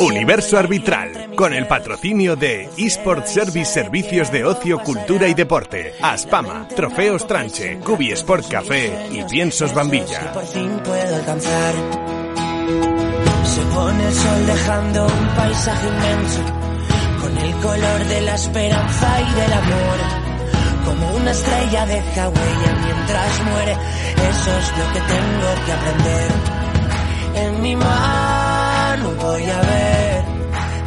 Universo Arbitral, con el patrocinio de eSport Service Servicios de Ocio, Cultura y Deporte, Aspama, Trofeos Tranche, Cubi Sport Café y Piensos Bambilla. Se pone el sol dejando un paisaje inmenso, con el color de la esperanza y del amor. Como una estrella deja huella mientras muere, eso es lo que tengo que aprender. En mi mano voy a ver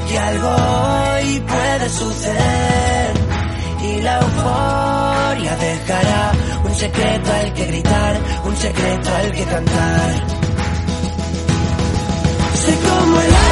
que algo hoy puede suceder y la euforia dejará un secreto al que gritar, un secreto al que cantar. Soy como el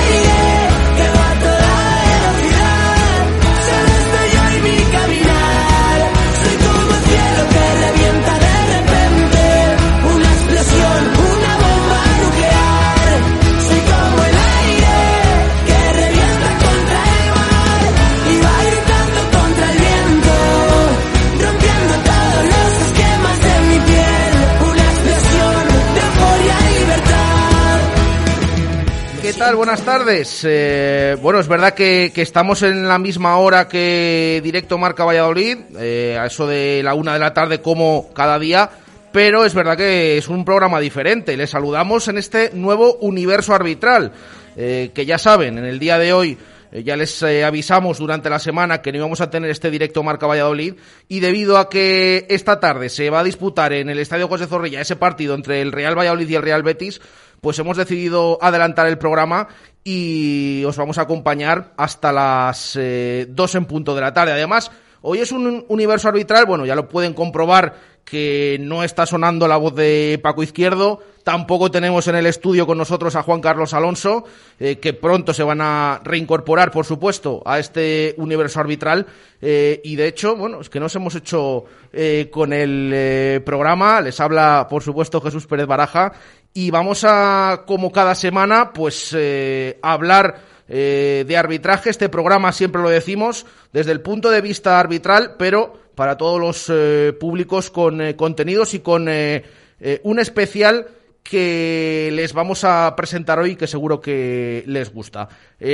Buenas tardes. Eh, bueno, es verdad que, estamos en la misma hora que Directo Marca Valladolid, eh, a eso de la una de la tarde como cada día, pero es verdad que es un programa diferente. Les saludamos en este nuevo universo arbitral, eh, que ya saben, en el día de hoy ya les avisamos durante la semana que no íbamos a tener este directo Marca Valladolid y debido a que esta tarde se va a disputar en el Estadio José Zorrilla ese partido entre el Real Valladolid y el Real Betis, pues hemos decidido adelantar el programa y os vamos a acompañar hasta las eh, 2 en punto de la tarde. Además, hoy es un universo arbitral, bueno, ya lo pueden comprobar que no está sonando la voz de Paco Izquierdo, tampoco tenemos en el estudio con nosotros a Juan Carlos Alonso, eh, que pronto se van a reincorporar, por supuesto, a este universo arbitral. eh, y de hecho, bueno, es que nos hemos hecho eh, con el programa. Les habla, por supuesto, Jesús Pérez Baraja. Y vamos a, como cada semana, pues eh, hablar eh, de arbitraje. Este programa siempre lo decimos desde el punto de vista arbitral, pero para todos los eh, públicos con eh, contenidos y con eh, eh, un especial que les vamos a presentar hoy que seguro que les gusta.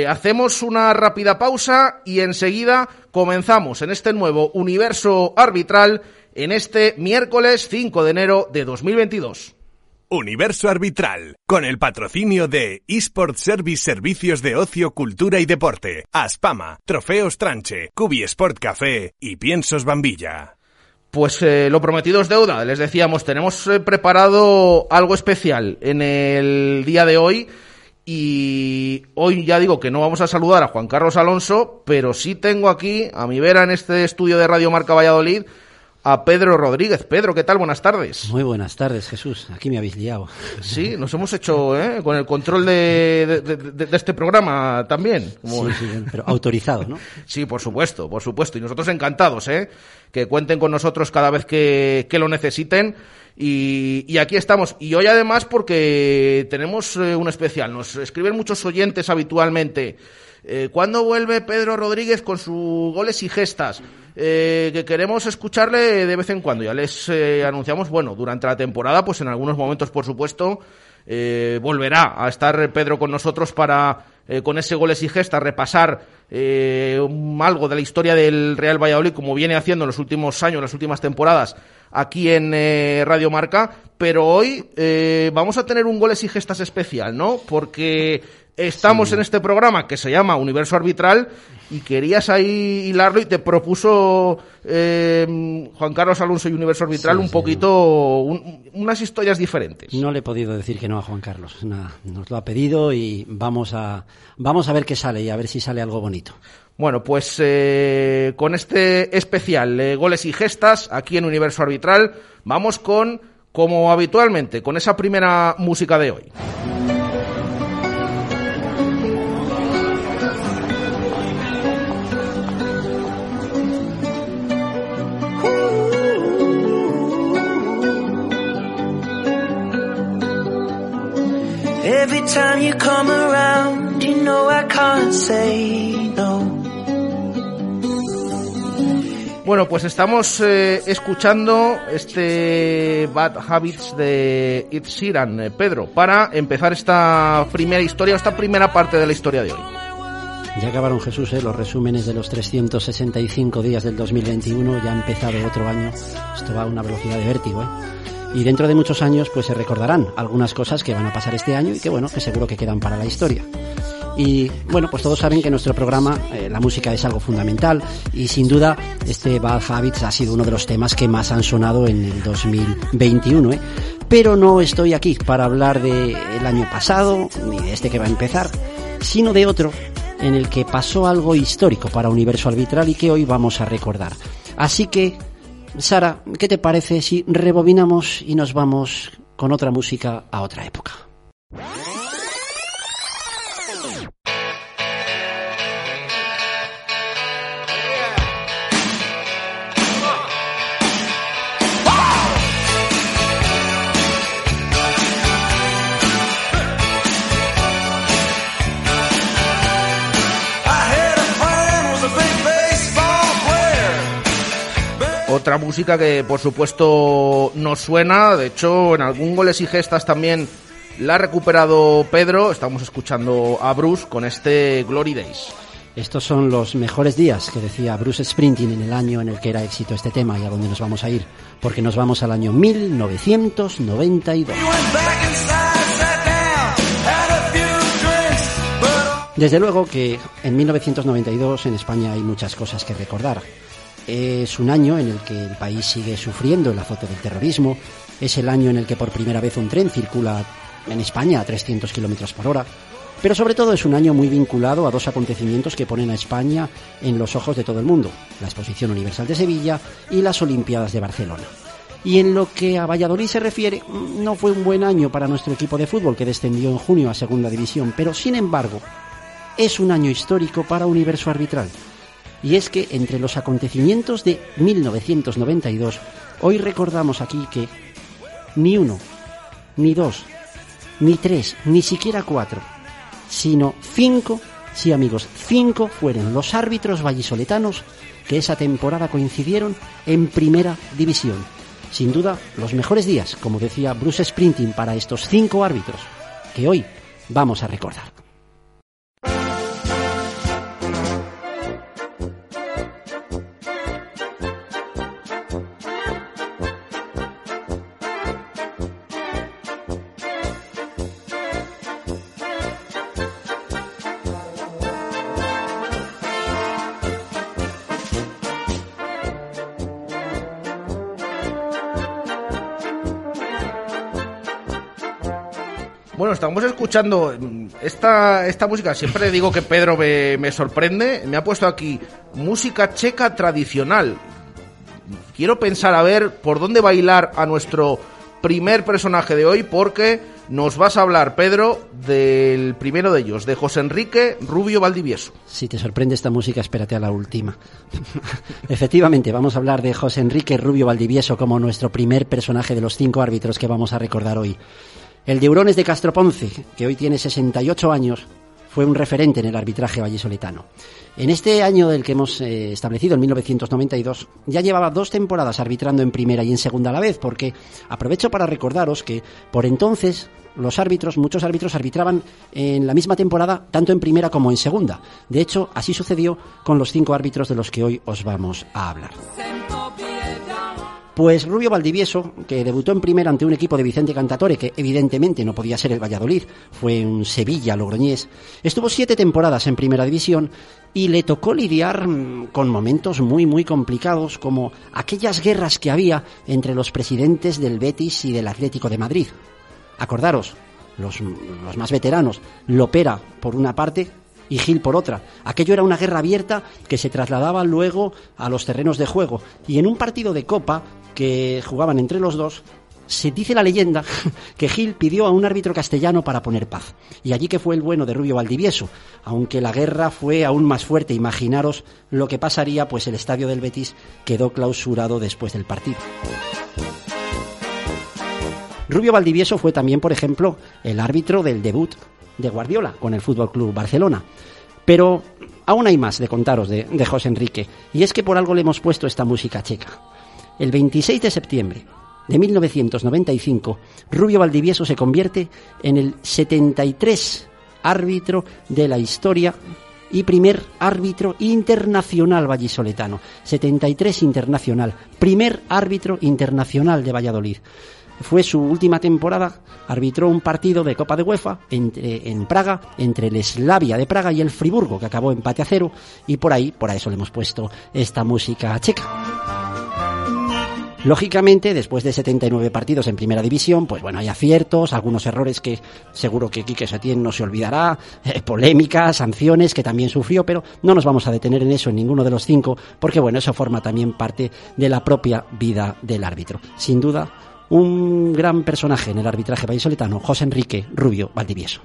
Hacemos una rápida pausa y enseguida comenzamos en este nuevo universo arbitral en este miércoles 5 de enero de 2022. Universo Arbitral, con el patrocinio de eSport Service Servicios de Ocio, Cultura y Deporte, Aspama, Trofeos Tranche, Cubi Sport Café y Piensos Bambilla. Pues eh, lo prometido es deuda. Les decíamos, tenemos eh, preparado algo especial en el día de hoy. Y hoy ya digo que no vamos a saludar a Juan Carlos Alonso, pero sí tengo aquí a mi vera en este estudio de Radio Marca Valladolid a Pedro Rodríguez. Pedro, ¿qué tal? Buenas tardes. Muy buenas tardes, Jesús. Aquí me habéis liado. Sí, nos hemos hecho ¿eh? con el control de, de- de- de este programa también. Como- Sí, sí, pero autorizado, ¿no? Sí, por supuesto, por supuesto. Y nosotros encantados, ¿eh? Que cuenten con nosotros cada vez que, que lo necesiten. Y, y aquí estamos. Y hoy además porque tenemos eh, un especial. Nos escriben muchos oyentes habitualmente. Eh, ¿Cuándo vuelve Pedro Rodríguez con sus goles y gestas? Eh, que queremos escucharle de vez en cuando. Ya les eh, anunciamos, bueno, durante la temporada, pues en algunos momentos, por supuesto, eh, volverá a estar Pedro con nosotros para, con ese goles y gestas, repasar algo de la historia del Real Valladolid, como viene haciendo en los últimos años, en las últimas temporadas, aquí en Radio Marca. Pero hoy vamos a tener un goles y gestas especial, ¿no? Porque estamos en este programa que se llama Universo Arbitral y querías ahí hilarlo y te propuso eh, Juan Carlos Alonso y Universo Arbitral Sí, un poquito, un- unas historias diferentes. No le he podido decir que no a Juan Carlos. Nada, nos lo ha pedido y vamos a, vamos a ver qué sale y a ver si sale algo bonito. Bueno, pues eh, con este especial eh, goles y gestas aquí en Universo Arbitral, vamos con, como habitualmente, con esa primera música de hoy. Every time you come around, you know I can't say no. Bueno, pues estamos eh, escuchando este Bad Habits de Ed Sheeran, eh, Pedro, para empezar esta primera historia, esta primera parte de la historia de hoy. Ya acabaron Jesús, ¿eh? los resúmenes de los 365 días del 2021, ya ha empezado otro año, esto va a una velocidad de vértigo, ¿eh? Y dentro de muchos años pues se recordarán algunas cosas que van a pasar este año y que bueno, que seguro que quedan para la historia. Y bueno, pues todos saben que en nuestro programa eh, la música es algo fundamental y sin duda este Bad Habits ha sido uno de los temas que más han sonado en el 2021. ¿eh? Pero no estoy aquí para hablar del el año pasado ni de este que va a empezar, sino de otro en el que pasó algo histórico para Universo Arbitral y que hoy vamos a recordar. Así que, Sara, ¿qué te parece si rebobinamos y nos vamos con otra música a otra época? Otra música que por supuesto nos suena, de hecho en algún goles y gestas también la ha recuperado Pedro, estamos escuchando a Bruce con este Glory Days. Estos son los mejores días que decía Bruce Springsteen en el año en el que era éxito este tema y a dónde nos vamos a ir, porque nos vamos al año 1992. Desde luego que en 1992 en España hay muchas cosas que recordar. Es un año en el que el país sigue sufriendo el azote del terrorismo. Es el año en el que por primera vez un tren circula en España a 300 kilómetros por hora. Pero sobre todo es un año muy vinculado a dos acontecimientos que ponen a España en los ojos de todo el mundo: la Exposición Universal de Sevilla y las Olimpiadas de Barcelona. Y en lo que a Valladolid se refiere, no fue un buen año para nuestro equipo de fútbol que descendió en junio a Segunda División, pero sin embargo, es un año histórico para Universo Arbitral y es que entre los acontecimientos de 1992, hoy recordamos aquí que ni uno, ni dos, ni tres, ni siquiera cuatro, sino cinco, sí amigos, cinco fueron los árbitros vallisoletanos que esa temporada coincidieron en primera división. Sin duda, los mejores días, como decía Bruce Sprinting, para estos cinco árbitros, que hoy vamos a recordar. Escuchando esta, esta música. Siempre digo que Pedro me, me sorprende. Me ha puesto aquí música checa tradicional. Quiero pensar a ver por dónde bailar a nuestro primer personaje de hoy, porque nos vas a hablar, Pedro, del primero de ellos, de José Enrique Rubio Valdivieso. Si te sorprende esta música, espérate a la última. Efectivamente, vamos a hablar de José Enrique Rubio Valdivieso como nuestro primer personaje de los cinco árbitros que vamos a recordar hoy. El de Urones de Castroponce, que hoy tiene 68 años, fue un referente en el arbitraje vallisoletano. En este año del que hemos eh, establecido, en 1992, ya llevaba dos temporadas arbitrando en primera y en segunda a la vez, porque aprovecho para recordaros que por entonces los árbitros, muchos árbitros arbitraban en la misma temporada tanto en primera como en segunda. De hecho, así sucedió con los cinco árbitros de los que hoy os vamos a hablar. Pues Rubio Valdivieso, que debutó en primera ante un equipo de Vicente Cantatore, que evidentemente no podía ser el Valladolid, fue un Sevilla Logroñés, estuvo siete temporadas en primera división y le tocó lidiar mm, con momentos muy muy complicados como aquellas guerras que había entre los presidentes del Betis y del Atlético de Madrid. Acordaros, los, los más veteranos, Lopera por una parte y Gil por otra. Aquello era una guerra abierta que se trasladaba luego a los terrenos de juego. Y en un partido de Copa que jugaban entre los dos, se dice la leyenda que Gil pidió a un árbitro castellano para poner paz. Y allí que fue el bueno de Rubio Valdivieso. Aunque la guerra fue aún más fuerte, imaginaros lo que pasaría, pues el estadio del Betis quedó clausurado después del partido. Rubio Valdivieso fue también, por ejemplo, el árbitro del debut de Guardiola con el Fútbol Club Barcelona. Pero aún hay más de contaros de, de José Enrique, y es que por algo le hemos puesto esta música checa. El 26 de septiembre de 1995, Rubio Valdivieso se convierte en el 73 árbitro de la historia y primer árbitro internacional vallisoletano. 73 internacional, primer árbitro internacional de Valladolid. Fue su última temporada, arbitró un partido de Copa de UEFA entre- en Praga, entre el Slavia de Praga y el Friburgo, que acabó empate a cero, y por ahí, por eso le hemos puesto esta música checa. Lógicamente, después de 79 partidos en Primera División, pues bueno, hay aciertos, algunos errores que seguro que Quique Setién no se olvidará, eh, polémicas, sanciones que también sufrió, pero no nos vamos a detener en eso en ninguno de los cinco, porque bueno, eso forma también parte de la propia vida del árbitro. Sin duda, un gran personaje en el arbitraje vallisoletano, José Enrique Rubio Valdivieso.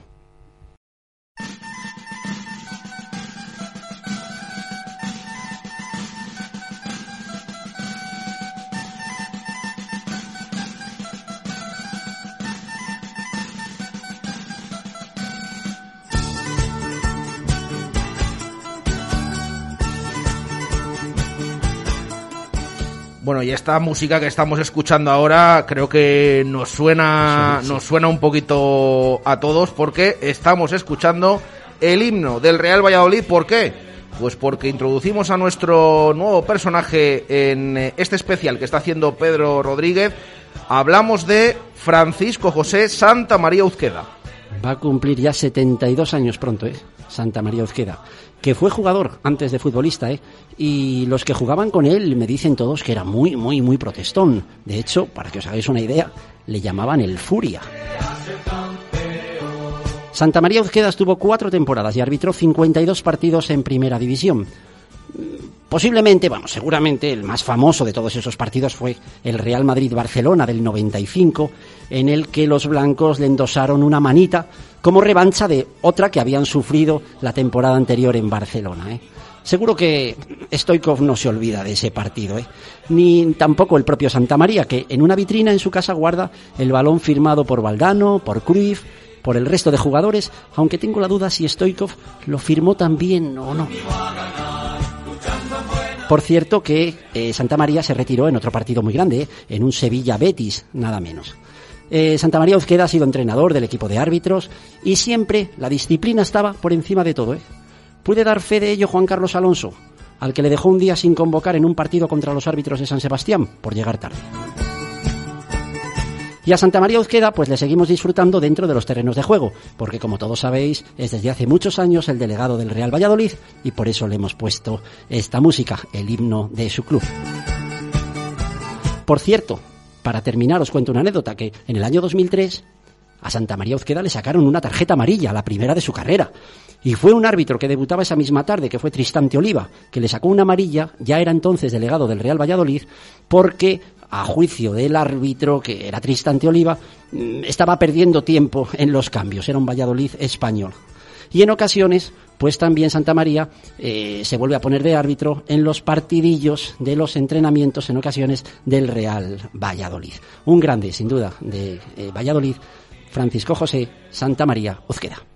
Bueno, y esta música que estamos escuchando ahora creo que nos suena, Sí, sí. nos suena un poquito a todos porque estamos escuchando el himno del Real Valladolid. ¿Por qué? Pues porque introducimos a nuestro nuevo personaje en eh, este especial que está haciendo Pedro Rodríguez. Hablamos de Francisco José Santa María Uzqueda. Va a cumplir ya 72 años pronto, ¿eh? Santa María Uzqueda. Que fue jugador antes de futbolista, ¿eh? Y los que jugaban con él me dicen todos que era muy, muy, muy protestón. De hecho, para que os hagáis una idea, le llamaban el Furia. Santa María Uzqueda estuvo cuatro temporadas y arbitró 52 partidos en Primera División. Posiblemente, bueno, seguramente el más famoso de todos esos partidos fue el Real Madrid-Barcelona del 95, en el que los blancos le endosaron una manita como revancha de otra que habían sufrido la temporada anterior en Barcelona. ¿eh? Seguro que Stoikov no se olvida de ese partido, ¿eh? ni tampoco el propio Santa María, que en una vitrina en su casa guarda el balón firmado por Valdano, por Cruyff, por el resto de jugadores, aunque tengo la duda si Stoikov lo firmó también o no. Por cierto que eh, Santa María se retiró en otro partido muy grande, en un Sevilla-Betis, nada menos. Eh, Santa María Uzqueda ha sido entrenador del equipo de árbitros y siempre la disciplina estaba por encima de todo. ¿eh? Puede dar fe de ello Juan Carlos Alonso, al que le dejó un día sin convocar en un partido contra los árbitros de San Sebastián por llegar tarde. Y a Santa María Uzqueda, pues le seguimos disfrutando dentro de los terrenos de juego, porque como todos sabéis, es desde hace muchos años el delegado del Real Valladolid y por eso le hemos puesto esta música, el himno de su club. Por cierto, para terminar os cuento una anécdota que en el año 2003 a Santa María Uzqueda le sacaron una tarjeta amarilla, la primera de su carrera. Y fue un árbitro que debutaba esa misma tarde, que fue Tristante Oliva, que le sacó una amarilla, ya era entonces delegado del Real Valladolid, porque a juicio del árbitro, que era Tristante Oliva, mm, estaba perdiendo tiempo en los cambios, era un Valladolid español. Y en ocasiones, pues también Santa María eh, se vuelve a poner de árbitro en los partidillos de los entrenamientos, en ocasiones, del Real Valladolid. Un grande, sin duda, de eh, Valladolid, Francisco José Santa María Uzqueda.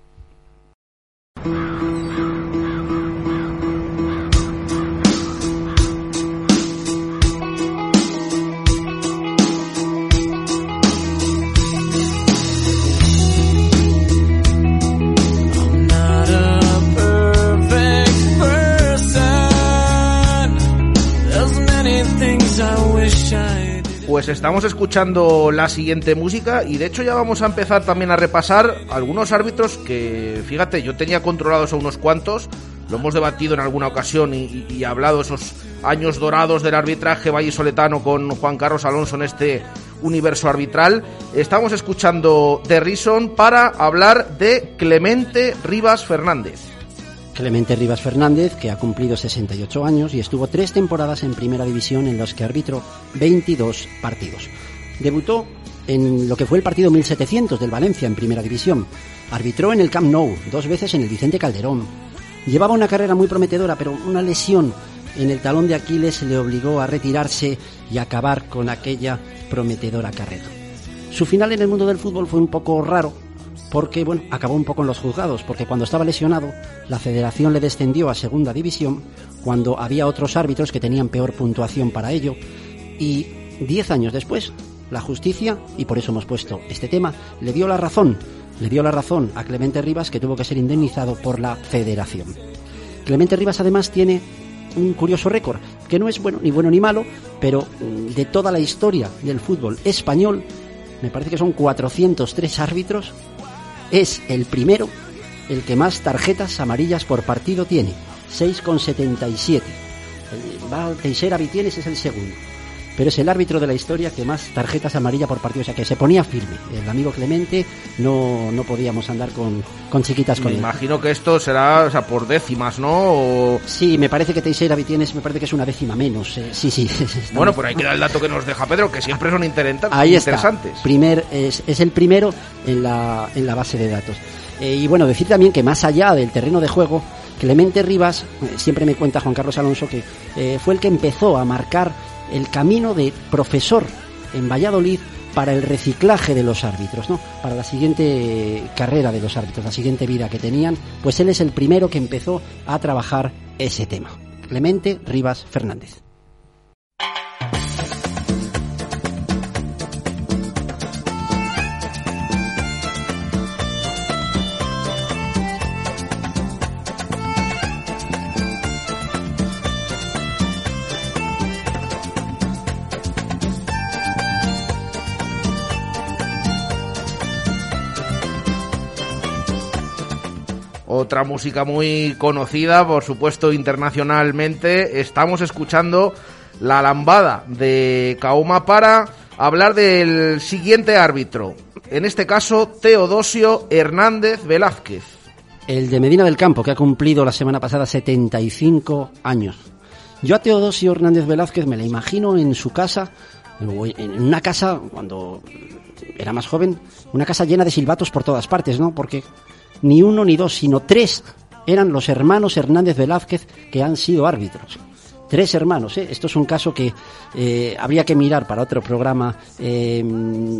Pues estamos escuchando la siguiente música y de hecho ya vamos a empezar también a repasar algunos árbitros que, fíjate, yo tenía controlados a unos cuantos, lo hemos debatido en alguna ocasión y, hablado esos años dorados del arbitraje vallisoletano con Juan Carlos Alonso en este universo arbitral. Estamos escuchando The Reason para hablar de Clemente Rivas Fernández. Clemente Rivas Fernández, que ha cumplido 68 años y estuvo tres temporadas en Primera División en los que arbitró 22 partidos. Debutó en lo que fue el partido 1700 del Valencia en Primera División. Arbitró en el Camp Nou, dos veces en el Vicente Calderón. Llevaba una carrera muy prometedora, pero una lesión en el talón de Aquiles le obligó a retirarse y acabar con aquella prometedora carrera. Su final en el mundo del fútbol fue un poco raro, porque bueno, acabó un poco en los juzgados, porque cuando estaba lesionado, la federación le descendió a segunda división, cuando había otros árbitros que tenían peor puntuación para ello, y diez años después, la justicia, y por eso hemos puesto este tema, le dio la razón, le dio la razón a Clemente Rivas que tuvo que ser indemnizado por la federación. Clemente Rivas además tiene un curioso récord, que no es bueno ni bueno ni malo, pero mm, de toda la historia del fútbol español, me parece que son 403 árbitros, es el primero, el que más tarjetas amarillas por partido tiene, 6,77. Eh, Va Teixeira Vitienes es el segundo pero es el árbitro de la historia que más tarjetas amarillas por partido, o sea que se ponía firme. El amigo Clemente no, no podíamos andar con, con chiquitas con Me él. imagino que esto será o sea, por décimas, ¿no? O- Sí, me parece que Teixeira Vitienes me parece que es una décima menos. eh, sí, sí. Bueno, por ahí queda el dato que nos deja Pedro, que siempre son interenta- Ahí está. interesantes. Primer, es, es el primero en la, en la base de datos. Eh, y bueno, decir también que más allá del terreno de juego, Clemente Rivas, eh, siempre me cuenta Juan Carlos Alonso que eh, fue el que empezó a marcar el camino de profesor en Valladolid para el reciclaje de los árbitros, ¿no? Para la siguiente carrera de los árbitros, la siguiente vida que tenían, pues él es el primero que empezó a trabajar ese tema. Clemente Rivas Fernández. Otra música muy conocida, por supuesto, internacionalmente. Estamos escuchando La Lambada de Kauma para hablar del siguiente árbitro. En este caso, Teodosio Hernández Velázquez. El de Medina del Campo, que ha cumplido la semana pasada 75 años. Yo a Teodosio Hernández Velázquez me la imagino en su casa, en una casa, cuando era más joven, una casa llena de silbatos por todas partes, ¿no? Porque ni uno ni dos, sino tres eran los hermanos Hernández Velázquez que han sido árbitros. Tres hermanos, ¿eh? Esto es un caso que eh, habría que mirar para otro programa eh,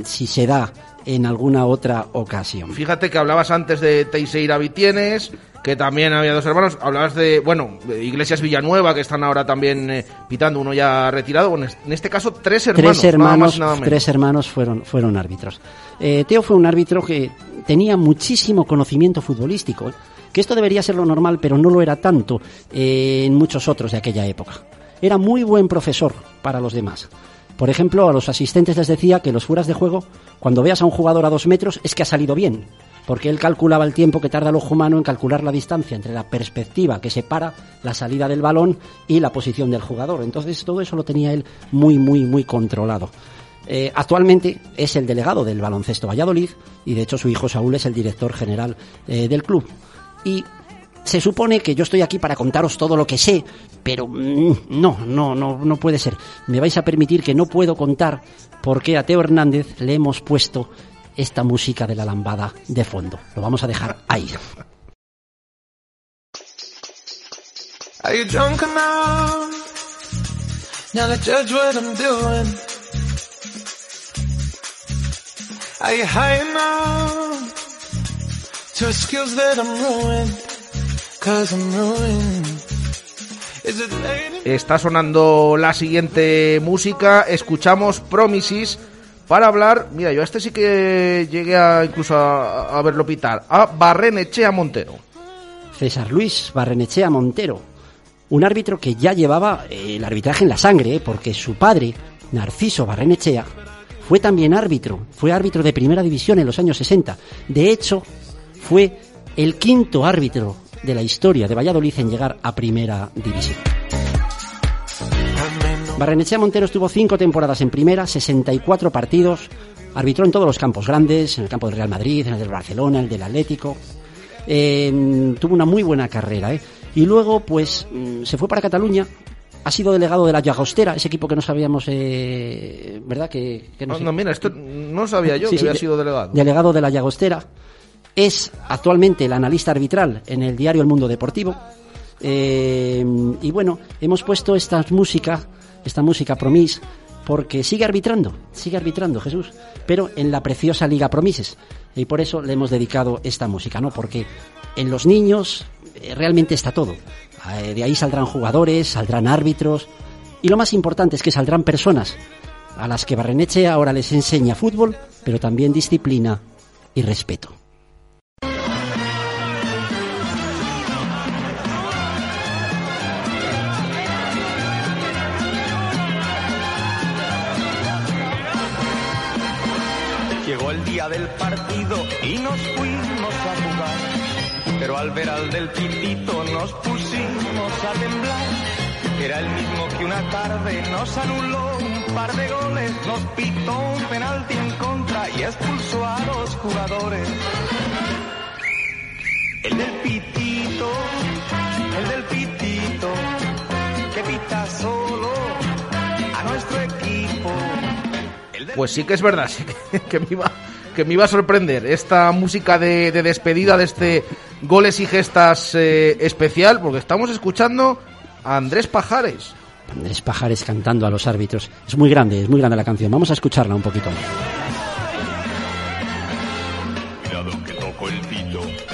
si se da en alguna otra ocasión. Fíjate que hablabas antes de Teixeira Vitienes, que también había dos hermanos. Hablabas de, bueno, de Iglesias Villanueva, que están ahora también eh, pitando, uno ya retirado. Bueno, en este caso, tres hermanos. tres nada hermanos, más nada tres hermanos fueron, fueron árbitros. Eh, Teo fue un árbitro que tenía muchísimo conocimiento futbolístico, que esto debería ser lo normal, pero no lo era tanto eh, en muchos otros de aquella época. Era muy buen profesor para los demás. Por ejemplo, a los asistentes les decía que los fueras de juego, cuando veas a un jugador a dos metros, es que ha salido bien, porque él calculaba el tiempo que tarda el ojo humano en calcular la distancia entre la perspectiva que separa la salida del balón y la posición del jugador. Entonces todo eso lo tenía él muy, muy, muy controlado. Eh, actualmente es el delegado del baloncesto Valladolid y de hecho su hijo Saúl es el director general eh, del club. Y se supone que yo estoy aquí para contaros todo lo que sé, pero mm, no, no, no, no puede ser. Me vais a permitir que no puedo contar por qué a Teo Hernández le hemos puesto esta música de la lambada de fondo. Lo vamos a dejar ahí. Are you drunk enough? Now to judge what I'm doing. Are you high enough to excuse that I'm ruined? Cause I'm ruined. Is it late? Está sonando la siguiente música. Escuchamos Promises para hablar. Mira, yo a este sí que llegué a incluso a, a verlo pitar. A Barrenechea Montero. César Luis Barrenechea Montero, un árbitro que ya llevaba eh, el arbitraje en la sangre, eh, porque su padre, Narciso Barrenechea, fue también árbitro, fue árbitro de primera división en los años 60. De hecho, fue el quinto árbitro de la historia de Valladolid en llegar a primera división. Barrenechea Montero estuvo cinco temporadas en primera, 64 partidos, arbitró en todos los campos grandes, en el campo del Real Madrid, en el del Barcelona, el del Atlético. Eh, tuvo una muy buena carrera, ¿eh? Y luego, pues, mm, se fue para Cataluña, ha sido delegado de la Llagostera, ese equipo que no sabíamos, eh, ¿verdad? Que, que no No, sé- no, mira, esto no sabía yo Sí, que sí, había sido delegado. Delegado de la Llagostera. Es actualmente el analista arbitral en el diario El Mundo Deportivo. Eh, y bueno, hemos puesto esta música, esta música promis, porque sigue arbitrando, sigue arbitrando Jesús, pero en la preciosa Liga Promises. Y por eso le hemos dedicado esta música, ¿no? Porque en los niños eh, realmente está todo. Eh, de ahí saldrán jugadores, saldrán árbitros y lo más importante es que saldrán personas a las que Barreneche ahora les enseña fútbol, pero también disciplina y respeto. Pitito nos pusimos a temblar. Era el mismo que una tarde nos anuló un par de goles, nos pitó un penalti en contra y expulsó a los jugadores. El del pitito, el del pitito, que pita solo a nuestro equipo. Pues sí que es verdad, sí que, que me, iba, que me iba a sorprender esta música de, de despedida de este goles y gestas eh, especial, porque estamos escuchando a Andrés Pajares. Andrés Pajares cantando a los árbitros. Es muy grande, es muy grande la canción. Vamos a escucharla un poquito.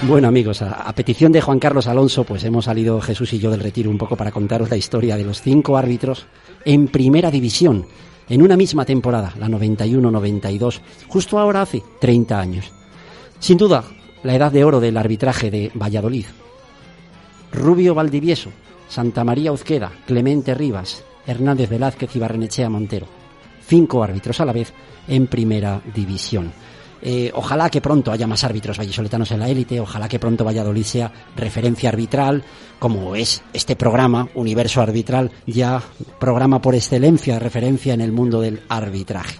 Bueno amigos, a, a petición de Juan Carlos Alonso, pues hemos salido Jesús y yo del retiro un poco para contaros la historia de los cinco árbitros en primera división, en una misma temporada, la 91-92, justo ahora hace 30 años. Sin duda, la edad de oro del arbitraje de Valladolid. Rubio Valdivieso, Santa María Uzqueda, Clemente Rivas, Hernández Velázquez y Barrenechea Montero. Cinco árbitros a la vez en primera división. Eh, ojalá que pronto haya más árbitros vallisoletanos en la élite, ojalá que pronto Valladolid sea referencia arbitral, como es este programa, Universo Arbitral, ya programa por excelencia, referencia en el mundo del arbitraje.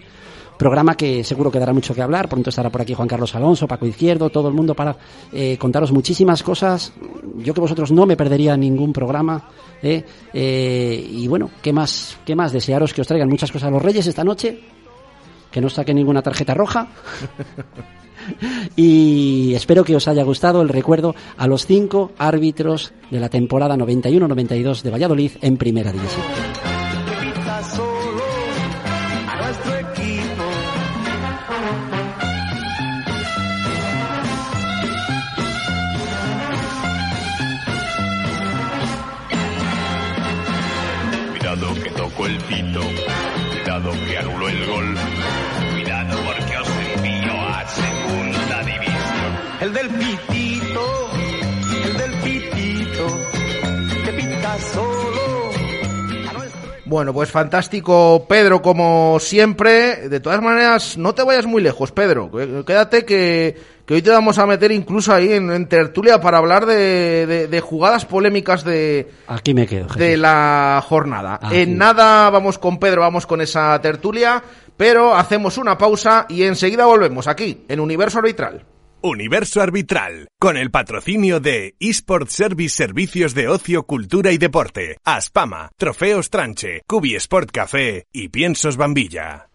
Programa que seguro que dará mucho que hablar. Pronto estará por aquí Juan Carlos Alonso, Paco Izquierdo, todo el mundo para eh, contaros muchísimas cosas. Yo que vosotros no me perdería ningún programa. ¿eh? Eh, y bueno, ¿qué más? ¿Qué más? Desearos que os traigan muchas cosas a los Reyes esta noche. Que no saquen ninguna tarjeta roja. y espero que os haya gustado el recuerdo a los cinco árbitros de la temporada 91-92 de Valladolid en Primera División. El del pitito, el del pitito, que pita solo Bueno, pues fantástico, Pedro, como siempre. De todas maneras, no te vayas muy lejos, Pedro. Quédate que, que hoy te vamos a meter incluso ahí en, en tertulia para hablar de, de- de jugadas polémicas de, Aquí me quedo. Jesús. de la jornada. Aquí. En nada vamos con Pedro, vamos con esa tertulia, pero hacemos una pausa y enseguida volvemos aquí, en Universo Arbitral. Universo Arbitral, con el patrocinio de eSport Service Servicios de Ocio, Cultura y Deporte, Aspama, Trofeos Tranche, Cubi Sport Café y Piensos Bambilla.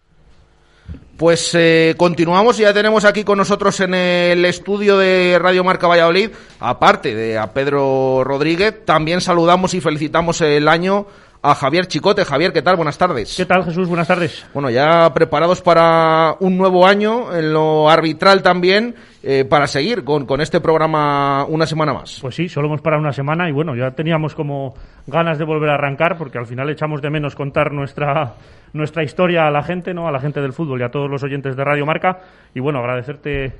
Pues eh, continuamos y ya tenemos aquí con nosotros en el estudio de Radio Marca Valladolid, aparte de a Pedro Rodríguez, también saludamos y felicitamos el año a Javier Chicote. Javier, ¿qué tal? Buenas tardes. ¿Qué tal, Jesús? Buenas tardes. Bueno, ya preparados para un nuevo año, en lo arbitral también, eh, para seguir con, con este programa una semana más. Pues sí, solo hemos parado una semana y bueno, ya teníamos como ganas de volver a arrancar porque al final echamos de menos contar nuestra nuestra historia a la gente, ¿no? A la gente del fútbol y a todos los oyentes de Radio Marca y bueno, agradecerte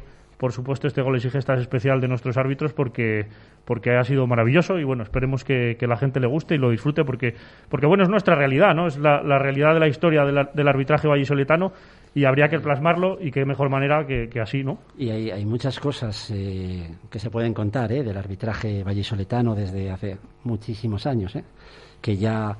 por supuesto este goles y gestas especial de nuestros árbitros porque porque ha sido maravilloso y bueno, esperemos que, la gente le guste y lo disfrute porque porque bueno, es nuestra realidad, ¿no? Es la, realidad de la historia del arbitraje vallisoletano y habría que plasmarlo y qué mejor manera que, que así, ¿no? Y hay, hay muchas cosas eh, que se pueden contar ¿eh? del arbitraje vallisoletano desde hace muchísimos años, ¿eh? que ya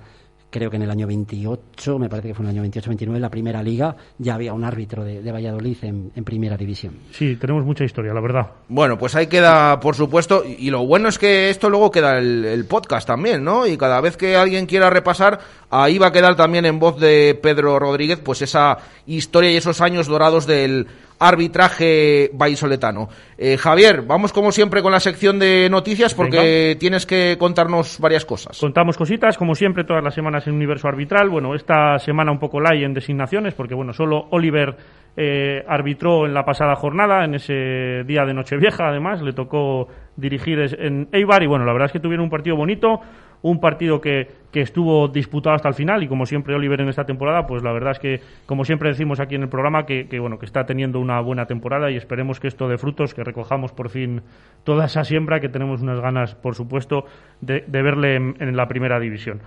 creo que en el año 28, me parece que fue en el año 28-29, la primera liga, ya había un árbitro de, de Valladolid en, en primera división. Sí, tenemos mucha historia, la verdad. Bueno, pues ahí queda, por supuesto, y lo bueno es que esto luego queda el, el podcast también, ¿no? Y cada vez que alguien quiera repasar, ahí va a quedar también en voz de Pedro Rodríguez, pues esa historia y esos años dorados del arbitraje vallisoletano. Eh, Javier, vamos como siempre con la sección de noticias porque tienes que contarnos varias cosas. Contamos cositas, como siempre, todas las semanas en Universo Arbitral. Bueno, esta semana un poco light en designaciones, porque bueno, solo Oliver eh, arbitró en la pasada jornada, en ese día de Nochevieja, además, le tocó dirigir en Eibar y bueno, la verdad es que tuvieron un partido bonito, un partido que, que estuvo disputado hasta el final y como siempre Oliver en esta temporada, pues la verdad es que como siempre decimos aquí en el programa que, que, bueno que está teniendo una buena temporada y esperemos que esto de frutos, que recojamos por fin toda esa siembra que tenemos unas ganas, por supuesto, de, de verle en, en la primera división.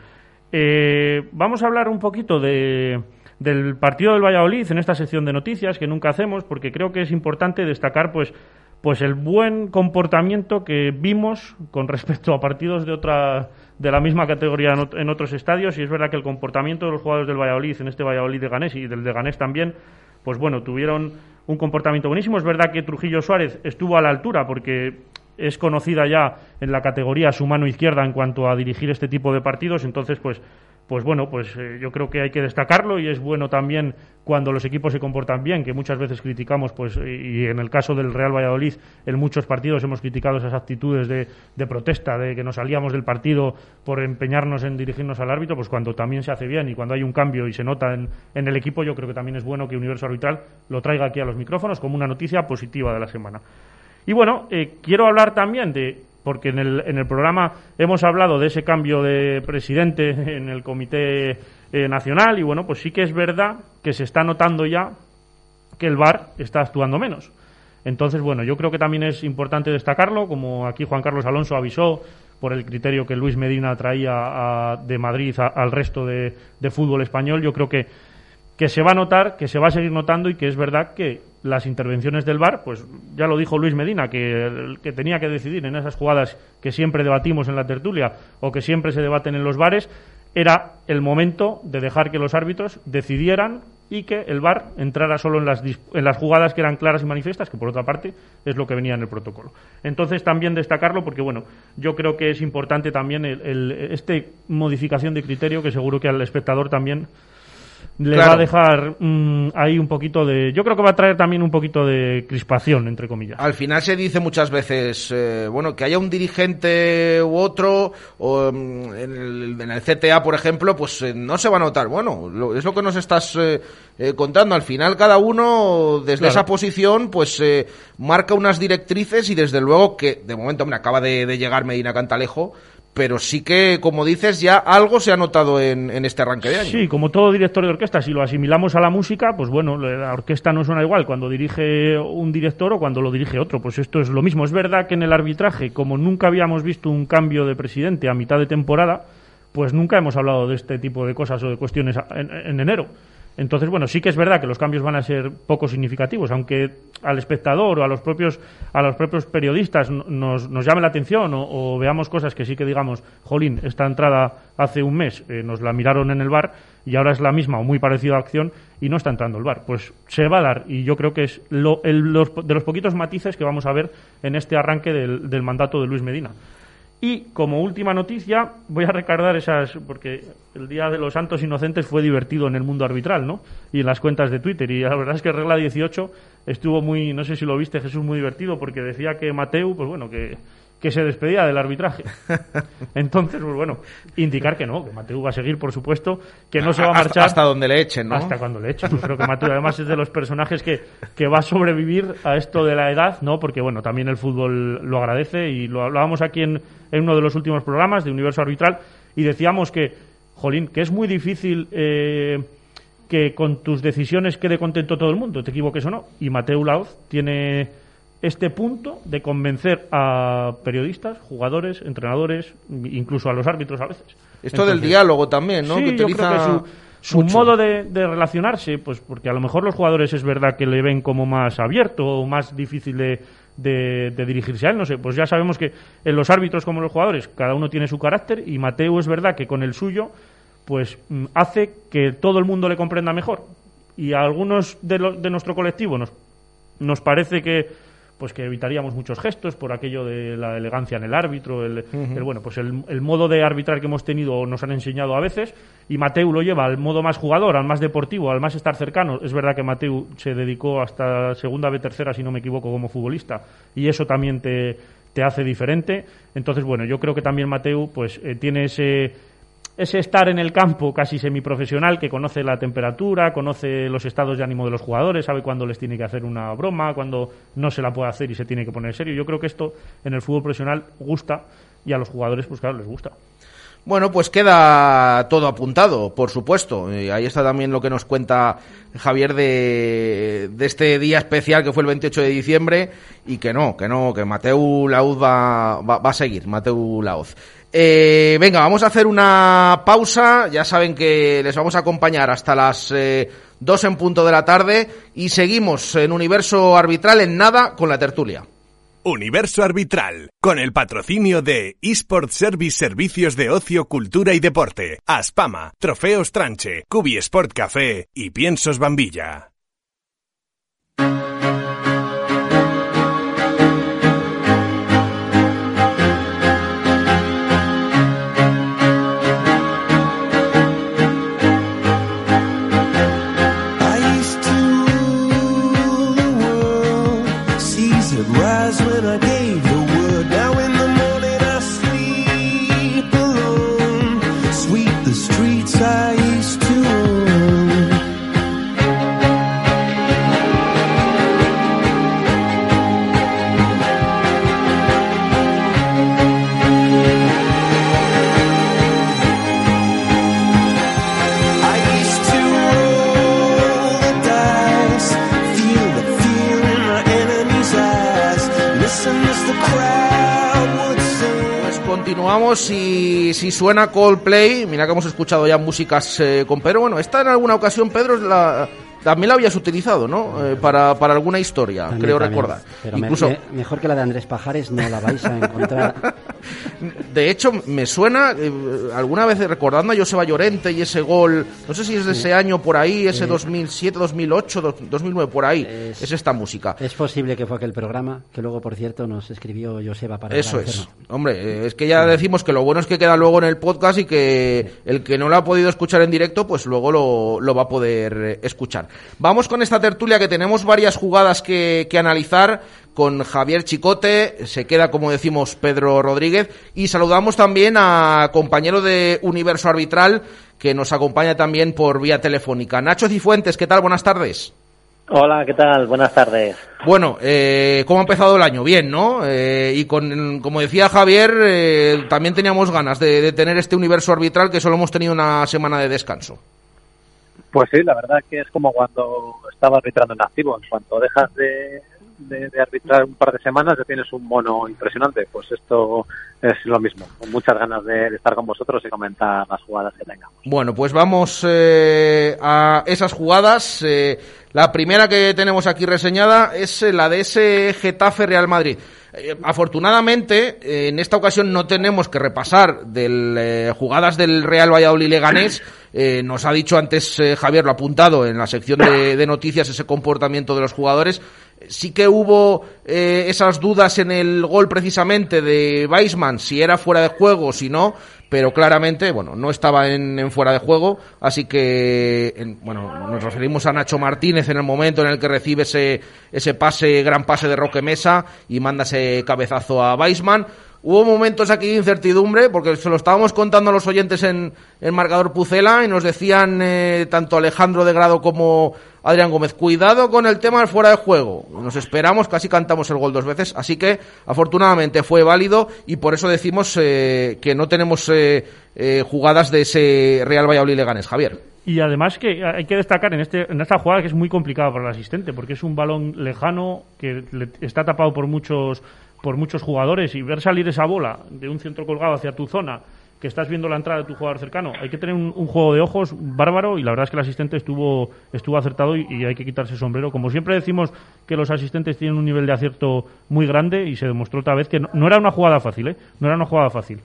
Eh, vamos a hablar un poquito de, del partido del Valladolid en esta sección de noticias que nunca hacemos porque creo que es importante destacar pues pues el buen comportamiento que vimos con respecto a partidos de otra de la misma categoría en, ot- en otros estadios. Y es verdad que el comportamiento de los jugadores del Valladolid en este Valladolid de Ganés y del de Ganés también pues bueno tuvieron un comportamiento buenísimo. Es verdad que Trujillo Suárez estuvo a la altura porque es conocida ya en la categoría su mano izquierda en cuanto a dirigir este tipo de partidos. Entonces pues pues bueno, pues eh, yo creo que hay que destacarlo y es bueno también cuando los equipos se comportan bien, que muchas veces criticamos, pues y en el caso del Real Valladolid, en muchos partidos hemos criticado esas actitudes de, protesta, de que nos salíamos del partido por empeñarnos en dirigirnos al árbitro, pues cuando también se hace bien y cuando hay un cambio y se nota en, en el equipo, yo creo que también es bueno que Universo Arbitral lo traiga aquí a los micrófonos como una noticia positiva de la semana. Y bueno, eh, quiero hablar también de, porque en el, en el programa hemos hablado de ese cambio de presidente en el Comité eh, Nacional y bueno, pues sí que es verdad que se está notando ya que el VAR está actuando menos. Entonces, bueno, yo creo que también es importante destacarlo, como aquí Juan Carlos Alonso avisó por el criterio que Luis Medina traía a- de Madrid a- al resto de, de fútbol español, yo creo que que se va a notar, que se va a seguir notando y que es verdad que las intervenciones del VAR, pues ya lo dijo Luis Medina, que, tenía que decidir en esas jugadas que siempre debatimos en la tertulia o que siempre se debaten en los bares, era el momento de dejar que los árbitros decidieran y que el VAR entrara solo en las, en las jugadas que eran claras y manifiestas, que por otra parte es lo que venía en el protocolo. Entonces también destacarlo porque, bueno, yo creo que es importante también el, el- este modificación de criterio que seguro que al espectador también le Claro. va a dejar mm, ahí un poquito de... Yo creo que va a traer también un poquito de crispación, entre comillas. Al final se dice muchas veces, eh, bueno, que haya un dirigente u otro, o mm, en, el, en el CTA, por ejemplo, pues eh, no se va a notar. Bueno, lo- es lo que nos estás eh, eh, contando. Al final, cada uno, desde Claro. esa posición, pues marca unas directrices y desde luego que, de momento, hombre, acaba de, de llegar Medina Cantalejo, pero sí que, como dices, ya algo se ha notado en, este arranque de año. Sí, como todo director de orquesta, si lo asimilamos a la música, pues bueno, la orquesta no suena igual cuando dirige un director o cuando lo dirige otro. Pues esto es lo mismo. Es verdad que en el arbitraje, como nunca habíamos visto un cambio de presidente a mitad de temporada, pues nunca hemos hablado de este tipo de cosas o de cuestiones en enero. Entonces, bueno, sí que es verdad que los cambios van a ser poco significativos, aunque al espectador o a los propios, a los propios periodistas nos, nos llame la atención o, veamos cosas que sí que digamos, jolín, esta entrada hace un mes eh, nos la miraron en el bar y ahora es la misma o muy parecida acción y no está entrando el bar. Pues se va a dar y yo creo que es lo, el- los, de los poquitos matices que vamos a ver en este arranque del mandato de Luis Medina. Y como última noticia, voy a recordar esas, porque el Día de los Santos Inocentes fue divertido en el mundo arbitral, ¿no? Y en las cuentas de Twitter. Y la verdad es que regla 18 estuvo muy, no sé si lo viste, Jesús, muy divertido, porque decía que Mateu, pues bueno, que, que se despedía del arbitraje. Entonces, pues bueno, indicar que no, que Mateu va a seguir, por supuesto, que no se va a marchar. hasta donde le echen, ¿no? Hasta cuando le echen. Yo creo que Mateo además es de los personajes que, que va a sobrevivir a esto de la edad, ¿no? Porque bueno, también el fútbol lo agradece y lo hablábamos aquí en, en uno de los últimos programas de Universo Arbitral y decíamos que, jolín, que es muy difícil eh, que con tus decisiones quede contento todo el mundo, te equivoques o no. Y Mateo Laoz tiene este punto de convencer a periodistas, jugadores, entrenadores, incluso a los árbitros a veces. Esto del diálogo también, ¿no? Sí, que yo creo utiliza que su, su modo de, de relacionarse, pues porque a lo mejor los jugadores es verdad que le ven como más abierto o más difícil de, de- de dirigirse a él, no sé, pues ya sabemos que en los árbitros como en los jugadores cada uno tiene su carácter y Mateo es verdad que con el suyo pues mm, hace que todo el mundo le comprenda mejor y a algunos de, lo- de nuestro colectivo nos, nos parece que pues que evitaríamos muchos gestos por aquello de la elegancia en el árbitro, el, el, bueno, pues el, el modo de arbitrar que hemos tenido nos han enseñado a veces y Mateu lo lleva al modo más jugador, al más deportivo, al más estar cercano. Es verdad que Mateu se dedicó hasta segunda vez tercera, si no me equivoco, como futbolista y eso también te, te hace diferente. Entonces, bueno, yo creo que también Mateu pues eh, tiene ese ese estar en el campo casi semiprofesional que conoce la temperatura, conoce los estados de ánimo de los jugadores, sabe cuándo les tiene que hacer una broma, cuándo no se la puede hacer y se tiene que poner serio. Yo creo que esto en el fútbol profesional gusta y a los jugadores, pues claro, les gusta. Bueno, pues queda todo apuntado, por supuesto. Y ahí está también lo que nos cuenta Javier de, de, este día especial que fue el 28 de diciembre y que no, que no, que Mateu Lauz va, va, va a seguir, Mateu Lauz. Eh, venga, vamos a hacer una pausa. Ya saben que les vamos a acompañar hasta las eh, 2 en punto de la tarde y seguimos en Universo Arbitral en nada con la tertulia. Universo Arbitral, con el patrocinio de eSport Service Servicios de Ocio, Cultura y Deporte, Aspama, Trofeos Tranche, Cubi Sport Café y Piensos Bambilla. Suena Coldplay, mira que hemos escuchado ya músicas eh, con Pedro. Bueno, esta en alguna ocasión, Pedro, la, también la habías utilizado, ¿no? Eh, para, para alguna historia, También, creo también. recordar. Pero me- Incluso, me- mejor que la de Andrés Pajares no la vais a encontrar. de hecho, me suena, eh, alguna vez recordando a Joseba Llorente y ese gol, no sé si es de ese año por ahí, ese 2007, 2008, do- 2009, por ahí, Es- es esta música. Es posible que fue aquel programa que luego, por cierto, nos escribió Joseba para Eso es. Hombre, eh, es que ya decimos que lo bueno es que queda luego en el podcast y que el que no lo ha podido escuchar en directo, pues luego lo, lo va a poder eh, escuchar. Vamos con esta tertulia que tenemos varias jugadas que, que analizar con Javier Chicote, se queda como decimos Pedro Rodríguez y saludamos también a compañero de Universo Arbitral que nos acompaña también por vía telefónica. Nacho Cifuentes, ¿qué tal? Buenas tardes. Hola, ¿qué tal? Buenas tardes. Bueno, eh, ¿cómo ha empezado el año? Bien, ¿no? Eh, y con, como decía Javier, eh, también teníamos ganas de, de tener este universo arbitral que solo hemos tenido una semana de descanso. Pues sí, la verdad que es como cuando estaba arbitrando en activo. En cuanto dejas de, de- arbitrar un par de semanas, ya tienes un mono impresionante. Pues esto es lo mismo. Con muchas ganas de, estar con vosotros y comentar las jugadas que tengamos. Bueno, pues vamos eh, a esas jugadas. Eh, la primera que tenemos aquí reseñada es eh, la de ese Getafe Real Madrid. Eh, afortunadamente, en esta ocasión no tenemos que repasar del, jugadas del Real Valladolid Leganés. Nos ha dicho antes Javier, lo ha apuntado en la sección de noticias, ese comportamiento de los jugadores. Sí que hubo eh, esas dudas en el gol precisamente de Weisman, si era fuera de juego o si no, pero claramente, bueno, no estaba en, fuera de juego, así que, en- bueno, nos referimos a Nacho Martínez en el momento en el que recibe ese, ese pase, gran pase de Roque Mesa y manda ese cabezazo a Weisman. Hubo momentos aquí de incertidumbre, porque se lo estábamos contando a los oyentes en el marcador Pucela y nos decían eh, tanto Alejandro de Grado como Adrián Gómez, cuidado con el tema del fuera de juego. Nos esperamos, casi cantamos el gol dos veces, así que afortunadamente fue válido y por eso decimos eh, que no tenemos eh, eh, jugadas de ese Real Valladolid Leganés. Javier. Y además que hay que destacar en, este, en esta jugada que es muy complicada para el asistente, porque es un balón lejano que le- está tapado por muchos, por muchos jugadores y ver salir esa bola de un centro colgado hacia tu zona, que estás viendo la entrada de tu jugador cercano, hay que tener un, juego de ojos bárbaro y la verdad es que el asistente estuvo, estuvo acertado y, hay que quitarse el sombrero. Como siempre decimos que los asistentes tienen un nivel de acierto muy grande y se demostró otra vez que no, no era una jugada fácil, ¿eh? No era una jugada fácil.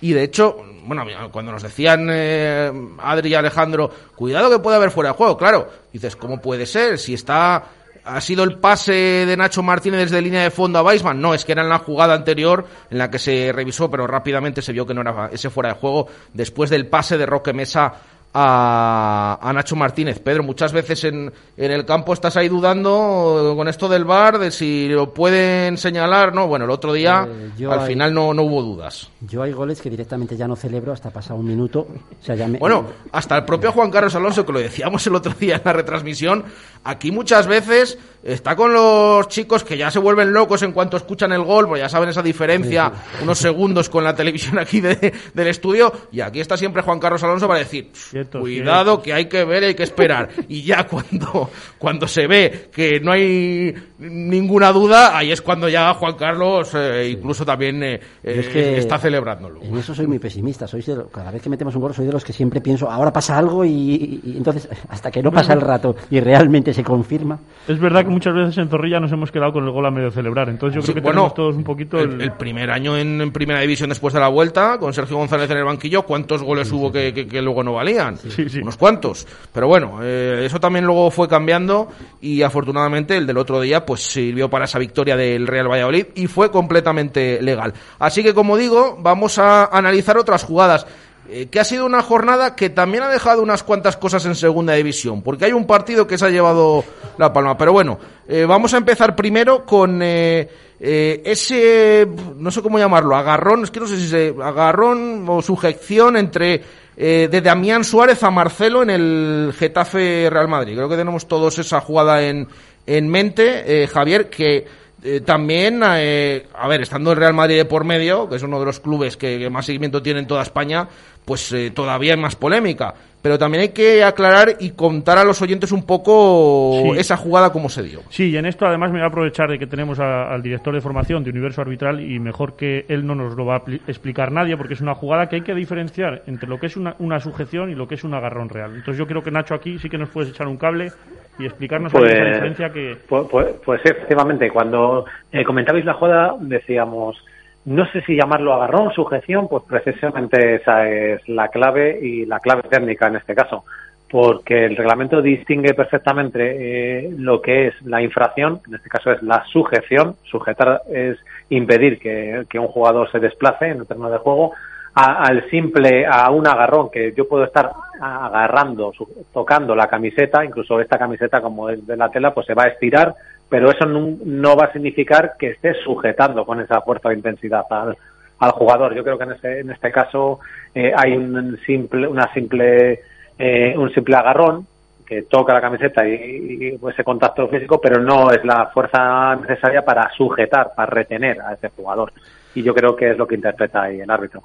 Y de hecho, bueno, cuando nos decían eh, Adri y Alejandro, cuidado que puede haber fuera de juego, claro, dices, ¿cómo puede ser? Si está ha sido el pase de Nacho Martínez desde línea de fondo a Weisman. No, es que era en la jugada anterior en la que se revisó, pero rápidamente se vio que no era ese fuera de juego después del pase de Roque Mesa a, a, Nacho Martínez. Pedro, muchas veces en, en, el campo estás ahí dudando con esto del bar, de si lo pueden señalar, ¿no? Bueno, el otro día eh, al hay, final no, no hubo dudas. Yo hay goles que directamente ya no celebro hasta pasado un minuto. O sea, ya me... Bueno, hasta el propio Juan Carlos Alonso, que lo decíamos el otro día en la retransmisión, aquí muchas veces está con los chicos que ya se vuelven locos en cuanto escuchan el gol, pues ya saben esa diferencia, sí, sí. unos segundos con la televisión aquí de, del estudio, y aquí está siempre Juan Carlos Alonso para decir, cierto, cuidado cierto. que hay que ver, hay que esperar. Y ya cuando, cuando se ve que no hay ninguna duda, ahí es cuando ya Juan Carlos eh, incluso también eh, es que está celebrándolo. En eso soy muy pesimista, soy de, cada vez que metemos un gol soy de los que siempre pienso, ahora pasa algo y, y, y entonces hasta que no pasa el rato y realmente se confirma. Es verdad que muchas veces en Zorrilla nos hemos quedado con el gol a medio celebrar. Entonces yo sí, creo que bueno, tenemos todos un poquito el, el... el primer año en, en, primera división después de la vuelta, con Sergio González en el banquillo, ¿cuántos goles sí, hubo sí, que, que, que, luego no valían? Unos cuantos. Pero bueno, eh, eso también luego fue cambiando y afortunadamente el del otro día pues sirvió para esa victoria del Real Valladolid y fue completamente legal. Así que como digo, vamos a analizar otras jugadas eh, que ha sido una jornada que también ha dejado unas cuantas cosas en segunda división, porque hay un partido que se ha llevado la palma. Pero bueno, eh, vamos a empezar primero con eh, ese, no sé cómo llamarlo, agarrón, es que no sé si se, agarrón o sujeción entre eh, de Damián Suárez a Marcelo en el Getafe Real Madrid. Creo que tenemos todos esa jugada en, en mente, eh, Javier, que eh, también, eh, a ver, estando el Real Madrid de por medio, que es uno de los clubes que, más seguimiento tiene en toda España, pues eh, todavía hay más polémica. Pero también hay que aclarar y contar a los oyentes un poco sí. esa jugada como se dio. Sí, y en esto además me voy a aprovechar de que tenemos a, al director de formación de Universo Arbitral y mejor que él no nos lo va a explicar nadie porque es una jugada que hay que diferenciar entre lo que es una, una sujeción y lo que es un agarrón real. Entonces yo creo que Nacho aquí sí que nos puedes echar un cable y explicarnos pues, esa diferencia que... Pues, pues, pues efectivamente, cuando eh, comentabais la jugada decíamos no sé si llamarlo agarrón, sujeción, pues precisamente esa es la clave y la clave técnica en este caso, porque el reglamento distingue perfectamente eh, lo que es la infracción, en este caso es la sujeción, sujetar es impedir que, un jugador se desplace en el terreno de juego, a, al simple, a un agarrón, que yo puedo estar agarrando, tocando la camiseta, incluso esta camiseta como es de la tela, pues se va a estirar, pero eso no, no va a significar que esté sujetando con esa fuerza o intensidad al, al jugador. Yo creo que en este, en este caso eh, hay un simple, una simple, eh, un simple agarrón que toca la camiseta y, ese contacto físico, pero no es la fuerza necesaria para sujetar, para retener a ese jugador. Y yo creo que es lo que interpreta ahí el árbitro.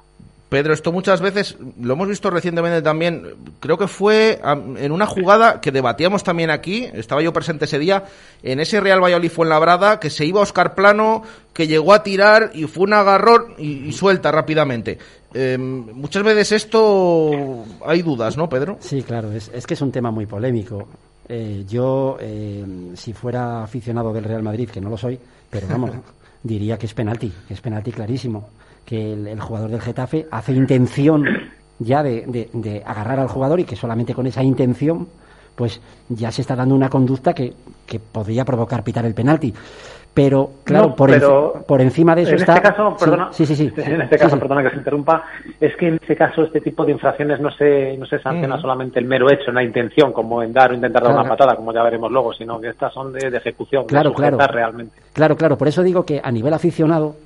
Pedro, esto muchas veces lo hemos visto recientemente también. Creo que fue en una jugada que debatíamos también aquí. Estaba yo presente ese día en ese Real Valladolid Fuenlabrada que se iba Oscar Plano, que llegó a tirar y fue un agarrón y, suelta rápidamente. Eh, muchas veces esto hay dudas, ¿no, Pedro? Sí, claro. Es, es que es un tema muy polémico. Eh, yo, eh, si fuera aficionado del Real Madrid, que no lo soy, pero vamos, diría que es penalti, que es penalti clarísimo que el, el, jugador del Getafe hace intención ya de, de, de, agarrar al jugador y que solamente con esa intención pues ya se está dando una conducta que, que podría provocar pitar el penalti. Pero, claro, no, por, pero en, por, encima de eso en está... Este caso, perdona, sí, sí, sí, En este caso, perdona que se interrumpa, es que en este caso este tipo de infracciones no se, no se sanciona mm. solamente el mero hecho, la intención, como en dar o intentar dar claro. una patada, como ya veremos luego, sino que estas son de, de ejecución, claro, de claro. realmente. Claro, claro, por eso digo que a nivel aficionado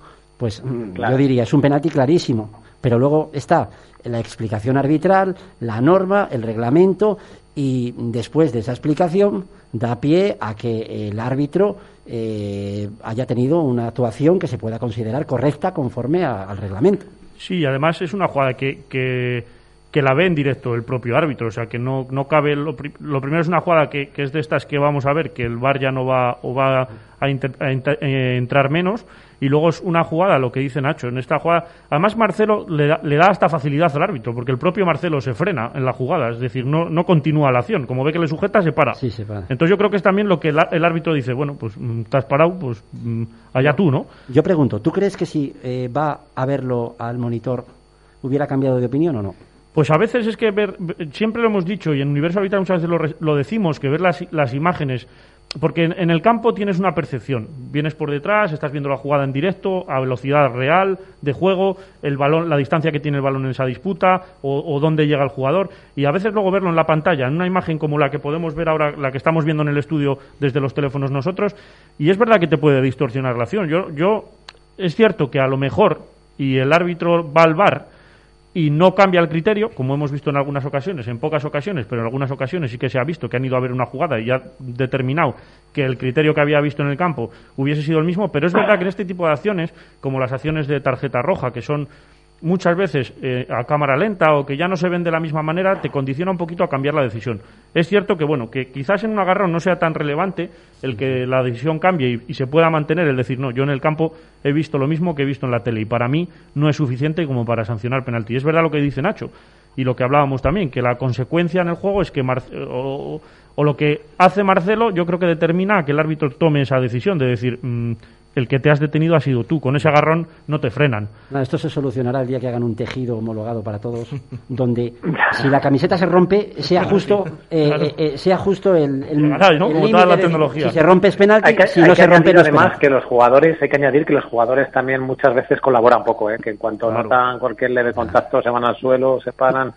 pues mm, claro. yo diría, es un penalti clarísimo. Pero luego está la explicación arbitral, la norma, el reglamento y después de esa explicación da pie a que el árbitro eh, haya tenido una actuación que se pueda considerar correcta conforme a, al reglamento. Sí, además es una jugada que, que, que, la ve en directo el propio árbitro, o sea que no, no cabe. Lo, lo primero es una jugada que, que, es de estas que vamos a ver, que el VAR ya no va o va a, inter, a, inter, a eh, entrar menos y luego es una jugada, lo que dice Nacho, en esta jugada, además Marcelo le da, le da hasta facilidad al árbitro, porque el propio Marcelo se frena en la jugada, es decir, no, no continúa la acción, como ve que le sujeta, se para. Sí, se para. Entonces yo creo que es también lo que el, el árbitro dice, bueno, pues mm, estás parado, pues mm, allá tú, ¿no? Yo pregunto, ¿tú crees que si eh, va a verlo al monitor hubiera cambiado de opinión o no? Pues a veces es que ver, siempre lo hemos dicho y en Universo Habitual muchas veces lo, lo decimos, que ver las, imágenes porque en, en el campo tienes una percepción. Vienes por detrás, estás viendo la jugada en directo, a velocidad real de juego, el balón, la distancia que tiene el balón en esa disputa o, o dónde llega el jugador. Y a veces luego verlo en la pantalla, en una imagen como la que podemos ver ahora, la que estamos viendo en el estudio desde los teléfonos nosotros, y es verdad que te puede distorsionar la acción. Yo, yo es cierto que a lo mejor, y el árbitro va al bar y no cambia el criterio, como hemos visto en algunas ocasiones, en pocas ocasiones, pero en algunas ocasiones sí que se ha visto que han ido a ver una jugada y ha determinado que el criterio que había visto en el campo hubiese sido el mismo, pero es verdad que en este tipo de acciones, como las acciones de tarjeta roja, que son muchas veces eh, a cámara lenta o que ya no se ven de la misma manera, te condiciona un poquito a cambiar la decisión. Es cierto que, bueno, que quizás en un agarrón no sea tan relevante el que la decisión cambie y, y se pueda mantener, el decir, no, yo en el campo he visto lo mismo que he visto en la tele y para mí no es suficiente como para sancionar penalti. Es verdad lo que dice Nacho y lo que hablábamos también, que la consecuencia en el juego es que Mar- o, o lo que hace Marcelo, yo creo que determina que el árbitro tome esa decisión de decir, mm, el que te has detenido ha sido tú, con ese agarrón no te frenan. Nada, esto se solucionará el día que hagan un tejido homologado para todos, donde si la camiseta se rompe, sea justo, eh, Claro. eh, eh, sea justo el, el, Legal, ¿no? el Como toda la de- tecnología. Si se rompe es penalti, Hay que, si hay no que se rompe no es además penalti. que los jugadores, hay que añadir que los jugadores también muchas veces colaboran poco, ¿eh? que en cuanto Claro. notan cualquier leve contacto se van al suelo, se paran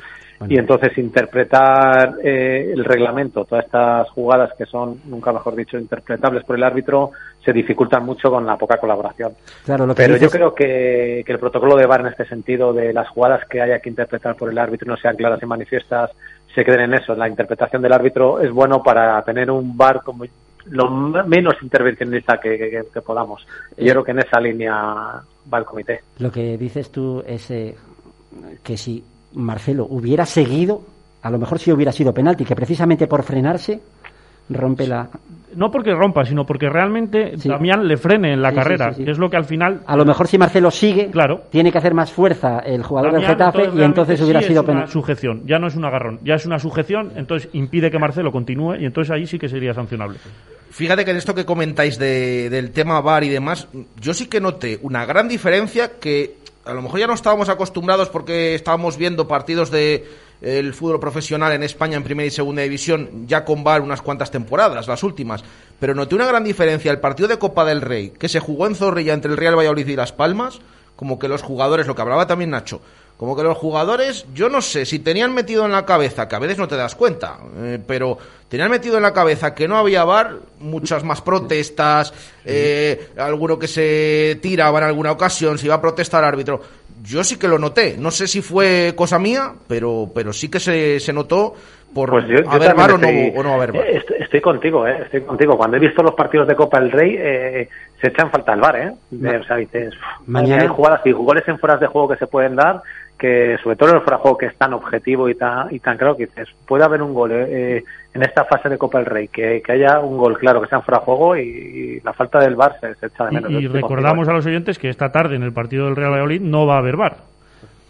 y entonces interpretar eh, el reglamento, todas estas jugadas que son, nunca mejor dicho, interpretables por el árbitro, se dificultan mucho con la poca colaboración. Claro, lo que Pero yo creo que, que el protocolo de VAR en este sentido de las jugadas que haya que interpretar por el árbitro no sean claras y manifiestas, se queden en eso. La interpretación del árbitro es bueno para tener un VAR como lo menos intervencionista que, que- que podamos. Yo creo que en esa línea va el comité. Lo que dices tú es eh, que si Marcelo hubiera seguido, a lo mejor sí hubiera sido penalti, que precisamente por frenarse rompe la... No porque rompa, sino porque realmente Sí. Damián le frene en la Sí, carrera, sí, sí. que es lo que al final A lo mejor si Marcelo sigue, Claro. tiene que hacer más fuerza el jugador del Getafe y entonces hubiera sí sido es una sujeción, ya no es un agarrón, ya es una sujeción, entonces impide que Marcelo continúe y entonces ahí sí que sería sancionable. Fíjate que en esto que comentáis de- del tema VAR y demás, yo sí que noté una gran diferencia que a lo mejor ya no estábamos acostumbrados porque estábamos viendo partidos de el fútbol profesional en España en primera y segunda división ya con VAR unas cuantas temporadas, las últimas, pero noté una gran diferencia. El partido de Copa del Rey que se jugó en Zorrilla entre el Real Valladolid y Las Palmas, como que los jugadores, lo que hablaba también Nacho, como que los jugadores, yo no sé si tenían metido en la cabeza, que a veces no te das cuenta, eh, pero tenían metido en la cabeza que no había bar, muchas más protestas, eh, alguno que se tiraba en alguna ocasión, se iba a protestar al árbitro. Yo sí que lo noté, no sé si fue cosa mía, pero, pero sí que se, se notó por Pues yo, yo haber bar o no, o no haber bar. eh, Estoy, estoy contigo, ¿eh? Estoy contigo. Cuando he visto los partidos de Copa del Rey, eh, se echan falta el bar, ¿eh? De- o sea, dices, "Uf, Mañana- hay jugadas y goles en fueras de juego que se pueden dar, que sobre todo en el juego que es tan objetivo y tan, y tan claro que dices, puede haber un gol eh, eh, en esta fase de Copa del Rey, que, que haya un gol claro que sea en fuera de juego y, y la falta del bar se, se echa de menos. Y, recordamos a los oyentes que esta tarde en el partido del Real Valladolid no va a haber bar.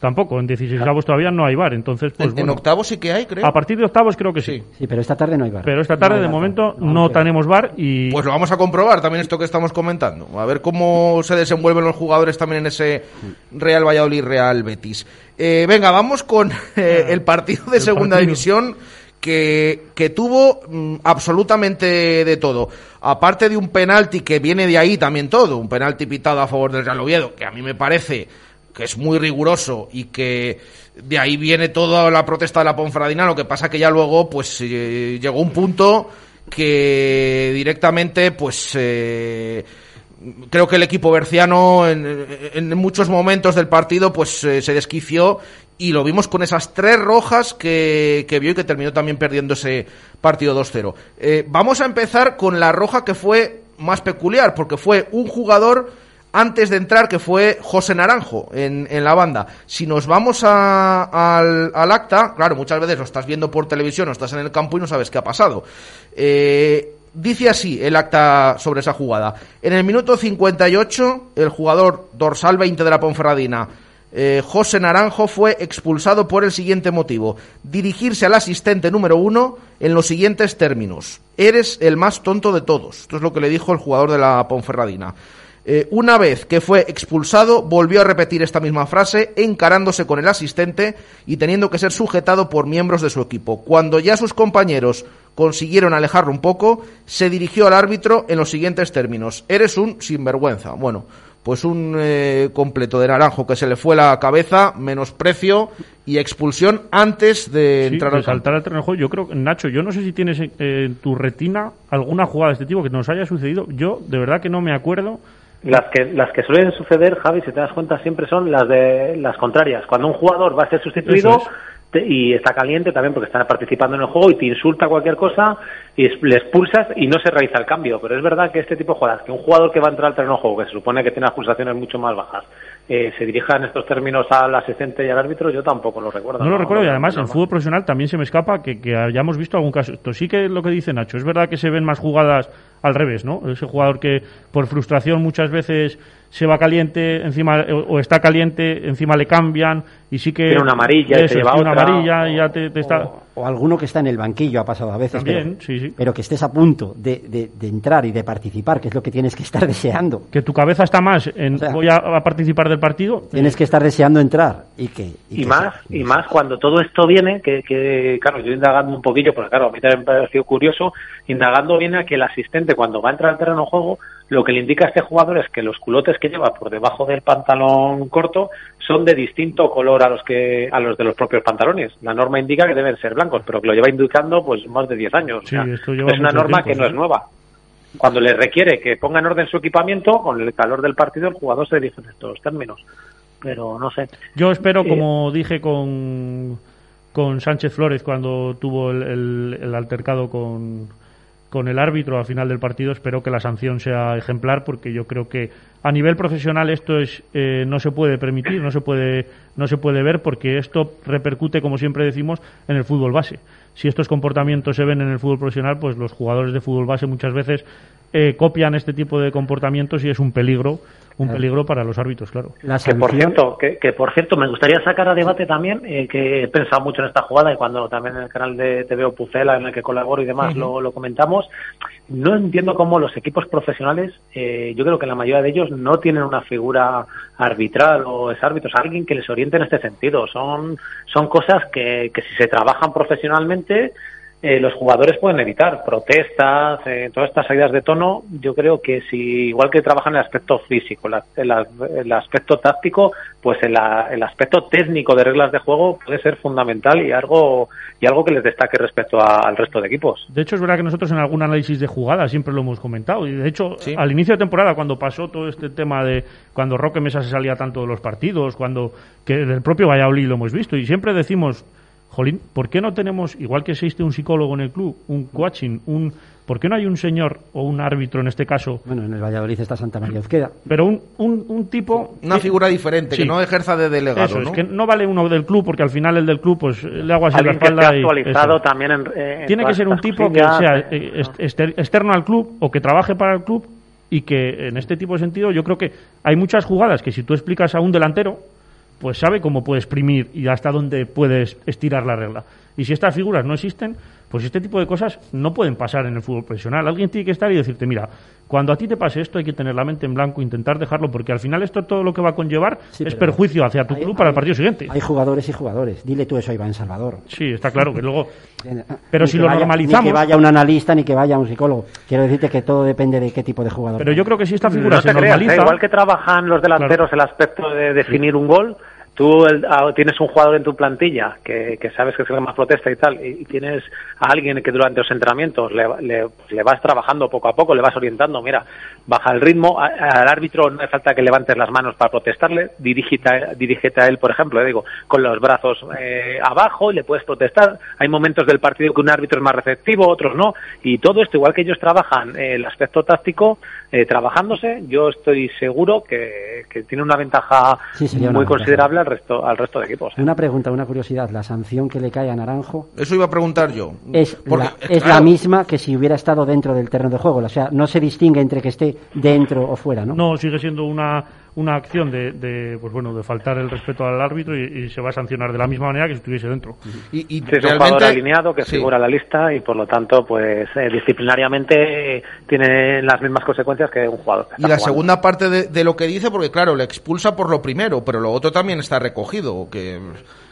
Tampoco, en 16 avos todavía no hay bar, entonces pues en, en octavos sí que hay, creo. a partir de octavos creo que sí. Sí. Sí, pero esta tarde no hay bar. Pero esta tarde No de bar, momento no, tenemos bar y Pues lo vamos a comprobar también esto que estamos comentando. A ver cómo se desenvuelven los jugadores también en ese Real Valladolid Real Betis. Eh, venga, vamos con eh, el partido de el segunda partido. división que, que tuvo mm, absolutamente de todo. Aparte de un penalti que viene de ahí también todo, un penalti pitado a favor del Real Oviedo, que a mí me parece que es muy riguroso y que de ahí viene toda la protesta de la Ponferradina, lo que pasa que ya luego pues eh, llegó un punto que directamente pues eh, creo que el equipo berciano en, en muchos momentos del partido pues eh, se desquició y lo vimos con esas tres rojas que, que vio y que terminó también perdiendo ese partido 2-0. Eh, vamos a empezar con la roja que fue más peculiar porque fue un jugador antes de entrar, que fue José Naranjo en, en la banda. Si nos vamos a- al, al acta, claro, muchas veces lo estás viendo por televisión o estás en el campo y no sabes qué ha pasado. Eh, dice así el acta sobre esa jugada. En el minuto 58, el jugador dorsal 20 de la Ponferradina, eh, José Naranjo, fue expulsado por el siguiente motivo. Dirigirse al asistente número uno en los siguientes términos. Eres el más tonto de todos. Esto es lo que le dijo el jugador de la Ponferradina. Eh, una vez que fue expulsado, volvió a repetir esta misma frase, encarándose con el asistente y teniendo que ser sujetado por miembros de su equipo. Cuando ya sus compañeros consiguieron alejarlo un poco, se dirigió al árbitro en los siguientes términos. Eres un sinvergüenza. Bueno, pues un eh, completo de naranjo que se le fue la cabeza, menosprecio y expulsión antes de Sí, entrar de al saltar al terreno. Yo creo que, Nacho, yo no sé si tienes eh, en tu retina alguna jugada de este tipo que nos haya sucedido. Yo, de verdad que no me acuerdo. Las que, las que suelen suceder, Javi, si te das cuenta, siempre son las de las contrarias. Cuando un jugador va a ser sustituido es. te- y está caliente también porque está participando en el juego y te insulta cualquier cosa y es- le expulsas y no se realiza el cambio. Pero es verdad que este tipo de jugadas, que un jugador que va a entrar al terreno de juego, que se supone que tiene las pulsaciones mucho más bajas, eh, se dirija en estos términos al asistente y al árbitro, yo tampoco lo recuerdo. No lo recuerdo y además en fútbol profesional también se me escapa que, que hayamos visto algún caso. Esto sí que es lo que dice Nacho. Es verdad que se ven más jugadas al revés, ¿no? Ese jugador que por frustración muchas veces se va caliente, encima o, o está caliente, encima le cambian y sí que Tiene una amarilla y Eso, se lleva tiene una otra, amarilla y ya te, te está O, o alguno que está en el banquillo ha pasado a veces. También, pero, sí, sí. pero que estés a punto de, de- de entrar y de participar, que es lo que tienes que estar deseando. que tu cabeza está más en O sea, voy a, a participar del partido. Tienes que estar deseando entrar y que. y que más y más cuando todo esto viene que, que claro yo indagando un poquillo porque claro a mí también me pareció curioso indagando viene a que el asistente cuando va a entrar al terreno de juego lo que le indica a este jugador es que los culotes que lleva por debajo del pantalón corto son de distinto color a los que a los de los propios pantalones. La norma indica que deben ser blancos pero que lo lleva indicando pues más de 10 años. O sea, esto lleva es una norma tiempo, que no es nueva. Cuando le requiere que ponga en orden su equipamiento con el calor del partido el jugador se dirige en estos términos. Pero no sé. Yo espero, Eh, como dije con, con Sánchez Flores cuando tuvo el, el- el altercado con, con el árbitro al final del partido, espero que la sanción sea ejemplar porque yo creo que a nivel profesional esto es eh, no se puede permitir, no se puede no se puede ver porque esto repercute, como siempre decimos, en el fútbol base. Si estos comportamientos se ven en el fútbol profesional, pues los jugadores de fútbol base muchas veces eh, copian este tipo de comportamientos y es un peligro, un peligro para los árbitros, claro. La Que por cierto, que, que por cierto, me gustaría sacar a debate también, eh, que he pensado mucho en esta jugada y cuando también en el canal de TV Pucela, en el que colaboro y demás, lo, lo comentamos, no entiendo cómo los equipos profesionales, eh, yo creo que la mayoría de ellos no tienen una figura arbitral o es árbitros, alguien que les oriente en este sentido. Son, son cosas que, que si se trabajan profesionalmente, eh, los jugadores pueden evitar protestas, eh, todas estas salidas de tono. Yo creo que si, igual que trabajan el aspecto físico, la- el, el aspecto táctico, pues el, el aspecto técnico de reglas de juego puede ser fundamental y algo y algo que les destaque respecto a- al resto de equipos. De hecho, es verdad que nosotros en algún análisis de jugada siempre lo hemos comentado. Y de hecho, Sí. al inicio de temporada, cuando pasó todo este tema de cuando Roque Mesa se salía tanto de los partidos, cuando que del propio Valladolid lo hemos visto, y siempre decimos, Jolín, ¿por qué no tenemos, igual que existe un psicólogo en el club, un coaching, un, ¿por qué no hay un señor o un árbitro en este caso, Bueno, en el Valladolid está Santa María Uzqueda. pero un, un, un tipo... Una que- figura diferente, Sí. que no ejerza de delegado, Eso, ¿no? es que no vale uno del club, porque al final el del club, pues le hago así la que espalda y... actualizado eso. también en, eh, en Tiene que ser un tipo que sea eh, eh, externo al club o que trabaje para el club y que en este tipo de sentido yo creo que hay muchas jugadas que si tú explicas a un delantero, pues sabe cómo puede exprimir y hasta dónde puedes estirar la regla. Y si estas figuras no existen, pues este tipo de cosas no pueden pasar en el fútbol profesional. Alguien tiene que estar y decirte, mira, cuando a ti te pase esto hay que tener la mente en blanco, intentar dejarlo, porque al final esto todo lo que va a conllevar Sí, es perjuicio hacia tu hay- club para el partido siguiente. Hay jugadores y jugadores. Dile tú eso a Iván Salvador. Sí, está claro que luego... Pero si lo normalizamos- Ni que vaya un analista ni que vaya un psicólogo. Quiero decirte que todo depende de qué tipo de jugador. Pero yo creo que si esta figura no se creas, normaliza... ¿eh? igual que trabajan los delanteros el aspecto de definir un gol, tú el- ah, tienes un jugador en tu plantilla que, que sabes que es el que más protesta y tal, y, y tienes a alguien que durante los entrenamientos le, le- le vas trabajando poco a poco, le vas orientando, mira, baja el ritmo, a- al árbitro no hace falta que levantes las manos para protestarle, dirígete, a- dirígete a él, por ejemplo, eh, digo, con los brazos eh, abajo y le puedes protestar. Hay momentos del partido que un árbitro es más receptivo, otros no, y todo esto, igual que ellos trabajan eh, el aspecto táctico, eh, trabajándose, yo estoy seguro que, que tiene una ventaja Sí, sería una muy considerable al resto, al resto de equipos. ¿eh? Una pregunta, una curiosidad. La sanción que le cae a Naranjo Eso iba a preguntar yo. es, Porque, la, es claro, la misma que si hubiera estado dentro del terreno de juego. O sea, no se distingue entre que esté dentro o fuera, ¿no? No, sigue siendo una, una acción de, de, pues bueno, de faltar el respeto al árbitro y, y se va a sancionar de la misma manera que si estuviese dentro. Y, y Sí, es un jugador alineado que sí. figura en la lista y por lo tanto, pues eh, disciplinariamente eh, tiene las mismas consecuencias que un jugador. que Y la jugando. segunda parte de, de lo que dice, porque claro, le expulsa por lo primero, pero lo otro también está recogido. Que,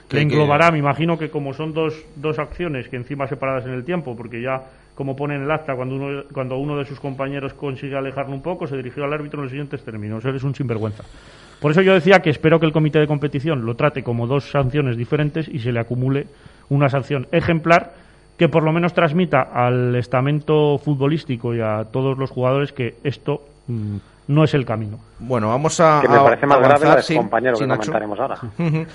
que- Le que- englobará, me imagino que como son dos, dos acciones que encima separadas en el tiempo, porque ya, como pone en el acta, cuando uno, cuando uno de sus compañeros consigue alejarlo un poco, se dirigió al árbitro en los siguientes términos. Eres un sinvergüenza. Por eso yo decía que espero que el comité de competición lo trate como dos sanciones diferentes y se le acumule una sanción ejemplar que por lo menos transmita al estamento futbolístico y a todos los jugadores que esto mm, no es el camino. Bueno, vamos a. Que me a parece más grave avanzar, la de sí, su compañero sí, que Nacho. comentaremos ahora.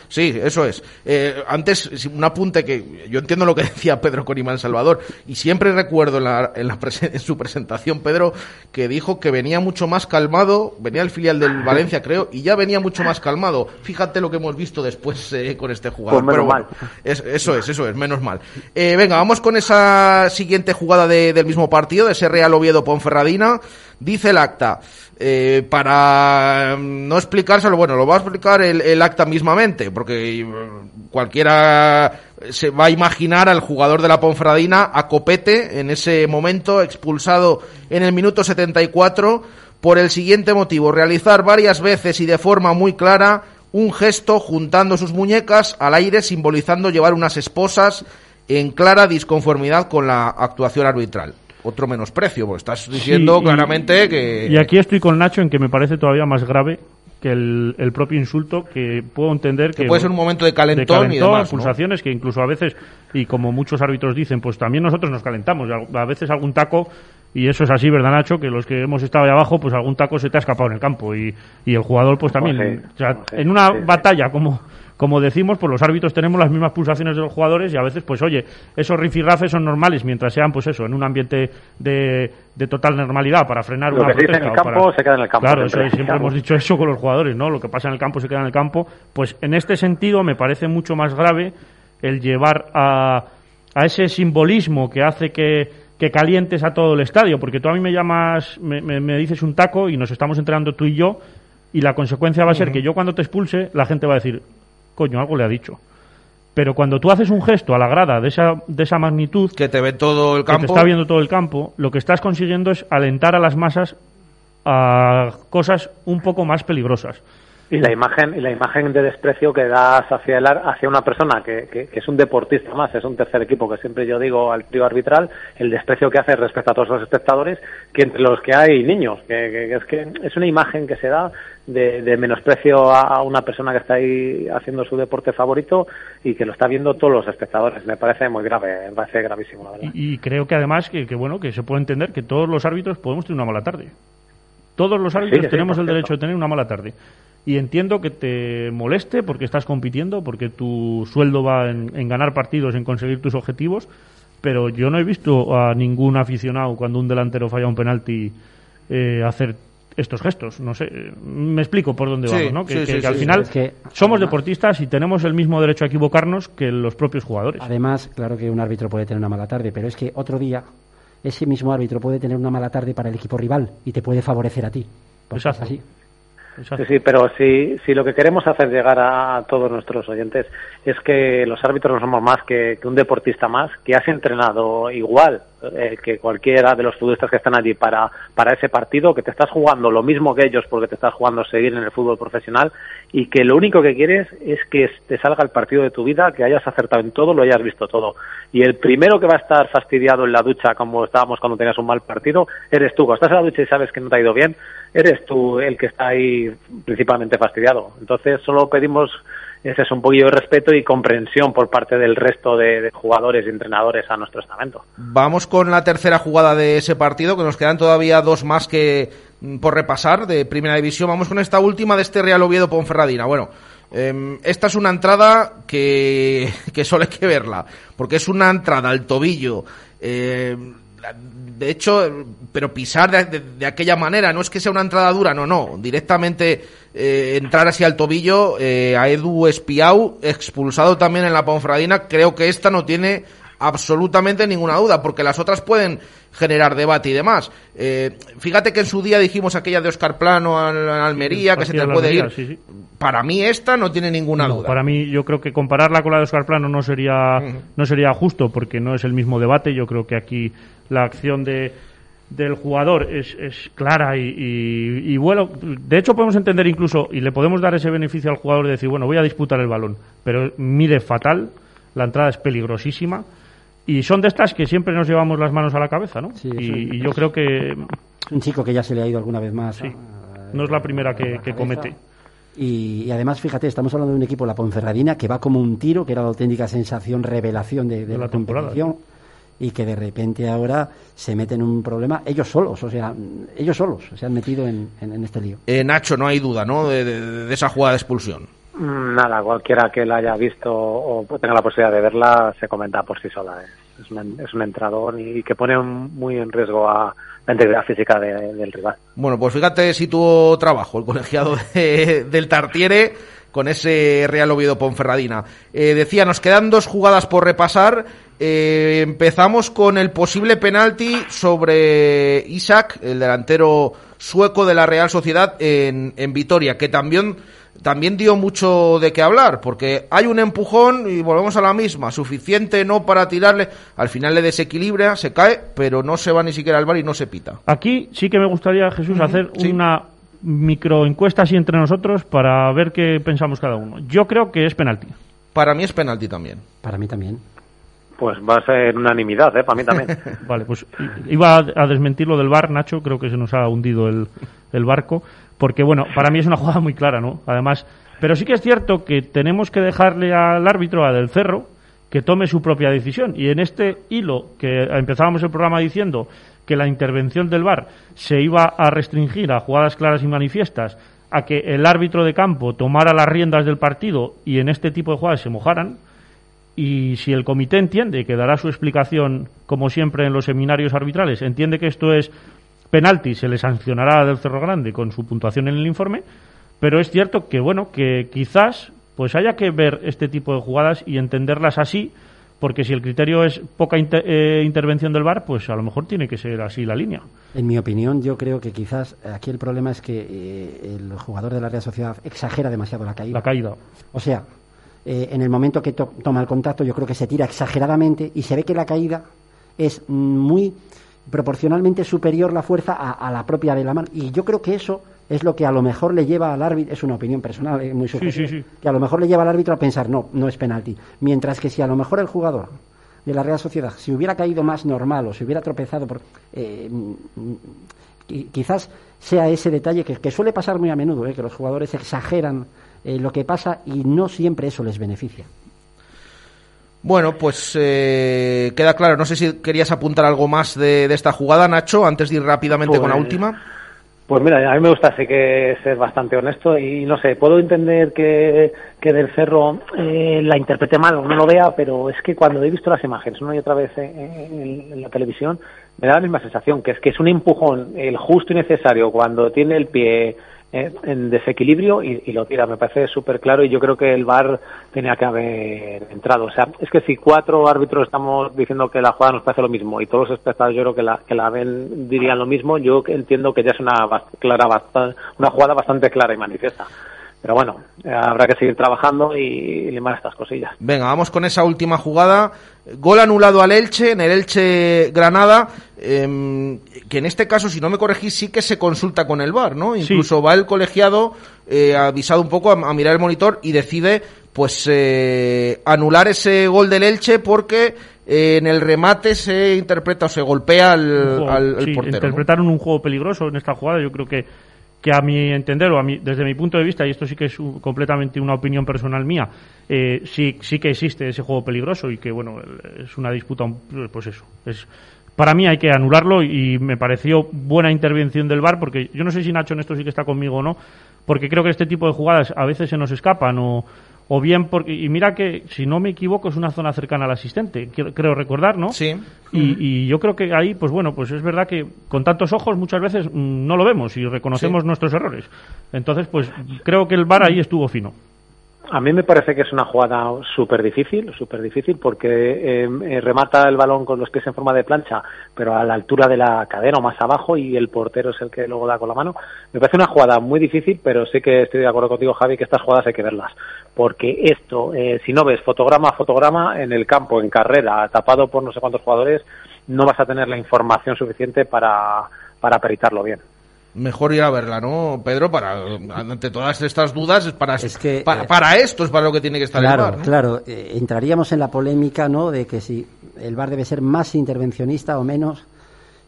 Sí, eso es. Eh, antes, un apunte que yo entiendo lo que decía Pedro con Imán Salvador y siempre recuerdo en, la, en, la en su presentación, Pedro, que dijo que venía mucho más calmado, venía el filial del Valencia, creo, y ya venía mucho más calmado. Fíjate lo que hemos visto después eh, con este jugador. Pues menos Pero bueno, es- eso es, eso es, menos mal. Eh, venga, vamos con esa siguiente jugada de- del mismo partido, de ese Real Oviedo Ponferradina. Dice el acta, eh, para mm, no explicárselo, bueno, lo va a explicar el, el acta mismamente, porque mm, cualquiera se va a imaginar al jugador de la Ponferradina a Copete en ese momento, expulsado en el minuto 74 por el siguiente motivo, realizar varias veces y de forma muy clara un gesto juntando sus muñecas al aire simbolizando llevar unas esposas en clara disconformidad con la actuación arbitral. Otro menosprecio, porque estás diciendo Sí, y- claramente que... Y aquí estoy con Nacho en que me parece todavía más grave que el, el propio insulto, que puedo entender que... Que puede ser un momento de de calentón, y demás, ¿no? pulsaciones, que incluso a veces, y como muchos árbitros dicen, pues también nosotros nos calentamos. A veces algún taco, y eso es así, ¿verdad, Nacho? Que los que hemos estado ahí abajo, pues algún taco se te ha escapado en el campo. Y, y el jugador, pues también. O sea, en una batalla como como decimos, pues los árbitros tenemos las mismas pulsaciones de los jugadores y a veces, pues oye, esos rifirrafes son normales mientras sean, pues eso, en un ambiente de, de total normalidad para frenar Lo una que dice en protesta el campo para- se queda en el campo Claro, siempre, eso, siempre digamos. hemos dicho eso con los jugadores, ¿no? Lo que pasa en el campo se queda en el campo. Pues en este sentido me parece mucho más grave el llevar a, a ese simbolismo que hace que, que calientes a todo el estadio, porque tú a mí me llamas, me, me- me dices un taco y nos estamos entrenando tú y yo, y la consecuencia va a ser que yo cuando te expulse, la gente va a decir, coño, algo le ha dicho. Pero cuando tú haces un gesto a la grada de esa, de esa magnitud, Que te ve todo el que te campo. está viendo todo el campo, lo que estás consiguiendo es alentar a las masas a cosas un poco más peligrosas. Y la imagen y la imagen de desprecio que das hacia el hacia una persona que, que- que es un deportista más, es un tercer equipo que siempre yo digo al trío arbitral, el desprecio que hace respecto a todos los espectadores, que entre los que hay niños, que, es que es una imagen que se da de, de menosprecio a, a una persona que está ahí haciendo su deporte favorito y que lo está viendo todos los espectadores. Me parece muy grave, me parece gravísimo, la verdad. Y, y creo que además que, que, bueno que se puede entender que todos los árbitros podemos tener una mala tarde. Todos los árbitros sí, tenemos el derecho de tener una mala tarde. Y entiendo que te moleste porque estás compitiendo, porque tu sueldo va en, en ganar partidos, en conseguir tus objetivos, pero yo no he visto a ningún aficionado cuando un delantero falla un penalti eh, hacer estos gestos. No sé, me explico por dónde Sí, vamos, ¿no? Que, sí, que- sí, que sí, al final Es que, somos además- deportistas y tenemos el mismo derecho a equivocarnos que los propios jugadores. Además, claro que un árbitro puede tener una mala tarde, pero es que otro día ese mismo árbitro puede tener una mala tarde para el equipo rival y te puede favorecer a ti. Exacto. es así. Exacto. Sí, sí, pero si, si lo que queremos hacer llegar a todos nuestros oyentes es que los árbitros no somos más que, que un deportista más que has entrenado igual eh, que cualquiera de los futbolistas que están allí para, para ese partido, que te estás jugando lo mismo que ellos porque te estás jugando seguir en el fútbol profesional y que lo único que quieres es que te salga el partido de tu vida, que hayas acertado en todo, lo hayas visto todo. Y el primero que va a estar fastidiado en la ducha, como estábamos cuando tenías un mal partido, eres tú. Cuando estás en la ducha y sabes que no te ha ido bien, eres tú el que está ahí principalmente fastidiado. Entonces solo pedimos ese es un poquillo de respeto y comprensión por parte del resto de, jugadores y entrenadores a nuestro estamento. Vamos con la tercera jugada de ese partido, que nos quedan todavía dos más que mm, por repasar de Primera División. Vamos con esta última de este Real Oviedo Ponferradina. Bueno, em, esta es una entrada que, que solo hay que verla, porque es una entrada al tobillo. em, de hecho, pero pisar de, aquella manera, no es que sea una entrada dura, no, no, directamente eh, entrar así al tobillo eh, a Edu Espiau, expulsado también en la Ponferradina, creo que esta no tiene absolutamente ninguna duda, porque las otras pueden generar debate y demás. Eh, fíjate que en su día dijimos aquella de Oscar Plano al a Almería, que se te puede ir. Para mí esta no tiene ninguna duda. Para mí yo creo que compararla con la de Oscar Plano no sería, no sería justo, porque no es el mismo debate. Yo creo que aquí la acción de del jugador es, es clara y, y, bueno, de hecho podemos entender incluso y le podemos dar ese beneficio al jugador de decir, bueno, voy a disputar el balón, pero mide fatal, la entrada es peligrosísima y son de estas que siempre nos llevamos las manos a la cabeza, ¿no? y, yo creo que... Un chico que ya se le ha ido alguna vez más. Sí, no es la primera que, comete. Y, además, fíjate, estamos hablando de un equipo, la Ponferradina, que va como un tiro, que era la auténtica sensación, revelación de, la, temporada y que de repente ahora se meten en un problema ellos solos, o sea, ellos solos se han metido en, en, este lío. Eh, Nacho, no hay duda, ¿no? De, esa jugada de expulsión. Mm, nada, cualquiera que la haya visto o tenga la posibilidad de verla se comenta por sí sola. ¿eh? Es, un, es entrador y que pone muy en riesgo a la integridad física del rival. Bueno, pues fíjate si tuvo trabajo el colegiado del Tartiere con ese Real Oviedo Ponferradina. Eh, decía, nos quedan dos jugadas por repasar. Eh, empezamos con el posible penalti sobre Isaac, el delantero sueco de la Real Sociedad en, en Vitoria, que también, también dio mucho de qué hablar, porque hay un empujón y volvemos a la misma, suficiente no para tirarle, al final le desequilibra, se cae, pero no se va ni siquiera al bar y no se pita. Aquí sí que me gustaría, Jesús, hacer una microencuesta así entre nosotros para ver qué pensamos cada uno. Yo creo que es penalti. Para mí es penalti también. Para mí también. Pues va a ser unanimidad, ¿eh? Para mí también. vale, pues iba a desmentir lo del bar, Nacho. Creo que se nos ha hundido el, el barco. Porque, bueno, para mí es una jugada muy clara, ¿no? Además, pero sí que es cierto que tenemos que dejarle al árbitro, a Del Cerro, que tome su propia decisión. Y en este hilo que empezábamos el programa diciendo que la intervención del VAR se iba a restringir a jugadas claras y manifiestas, a que el árbitro de campo tomara las riendas del partido y en este tipo de jugadas se mojaran, y si el comité entiende que dará su explicación, como siempre en los seminarios arbitrales, entiende que esto es penalti, se le sancionará del Cerro Grande con su puntuación en el informe, pero es cierto que, bueno, que quizás pues haya que ver este tipo de jugadas y entenderlas así, porque si el criterio es poca eh, intervención del VAR, pues a lo mejor tiene que ser así la línea. En mi opinión, yo creo que quizás aquí el problema es que eh, el jugador de la Real Sociedad exagera demasiado la caída. La caída. O sea, eh, en el momento que toma el contacto, yo creo que se tira exageradamente y se ve que la caída es muy proporcionalmente superior la fuerza a, la propia de la mano. Y yo creo que eso es lo que a lo mejor le lleva al árbitro, es una opinión personal, es muy subjetiva, que a lo mejor le lleva al árbitro a pensar, no, no es penalti. Mientras que si a lo mejor el jugador de la Real Sociedad, si hubiera caído más normal o si hubiera tropezado, por, eh, quizás sea ese detalle que, suele pasar muy a menudo, eh, que los jugadores exageran eh, lo que pasa y no siempre eso les beneficia. Bueno, pues queda claro. No sé si querías apuntar algo más de, esta jugada, Nacho, antes de ir rápidamente con la pues, última. Pues mira, a mí me gusta sí que ser bastante honesto y no sé, puedo entender que, que del Cerro eh, la interprete mal o no lo vea, pero es que cuando he visto las imágenes una y otra vez en, la televisión me da la misma sensación, que es que es un empujón el justo y necesario cuando tiene el pie eh, en desequilibrio y, lo tira. Me parece súper claro y yo creo que el VAR tenía que haber entrado. O sea, es que si cuatro árbitros estamos diciendo que la jugada nos parece lo mismo y todos los espectadores yo creo que la, que la ven dirían lo mismo, yo entiendo que ya es una, clara, una jugada bastante clara y manifiesta. Pero bueno, habrá que seguir trabajando y limar estas cosillas. Venga, vamos con esa última jugada. Gol anulado al Elche, en el Elche Granada, em, que en este caso, si no me corregís, sí que se consulta con el VAR, ¿no? Incluso va el colegiado eh, avisado un poco a, mirar el monitor y decide, pues, eh, anular ese gol del Elche porque eh, en el remate se interpreta o se golpea al, al, sí, portero. Interpretaron un juego peligroso en esta jugada, yo creo que que a mi entender, o a mi, desde mi punto de vista, y esto sí que es completamente una opinión personal mía, eh, sí, sí que existe ese juego peligroso y que, bueno, es una disputa, pues eso, es... Para mí hay que anularlo y me pareció buena intervención del VAR porque yo no sé si Nacho en esto sí que está conmigo o no, porque creo que este tipo de jugadas a veces se nos escapan o, o bien porque y mira que si no me equivoco es una zona cercana al asistente creo recordar no sí. Y, yo creo que ahí pues bueno pues es verdad que con tantos ojos muchas veces mm, no lo vemos y reconocemos nuestros errores. Entonces pues creo que el bar ahí estuvo fino A mí me parece que es una jugada súper difícil, súper difícil, porque eh, eh, remata el balón con los pies en forma de plancha, pero a la altura de la cadera o más abajo, y el portero es el que luego da con la mano. Me parece una jugada muy difícil, pero sí que estoy de acuerdo contigo, Javi, que estas jugadas hay que verlas. Porque esto, eh, si no ves fotograma a fotograma en el campo, en carrera, tapado por no sé cuántos jugadores, no vas a tener la información suficiente para, para peritarlo bien mejor ir a verla, ¿no, Pedro? Para ante todas estas dudas es para que, para, eh, para, esto es para lo que tiene que estar claro, el VAR, Claro, eh, entraríamos en la polémica, ¿no? De que si el VAR debe ser más intervencionista o menos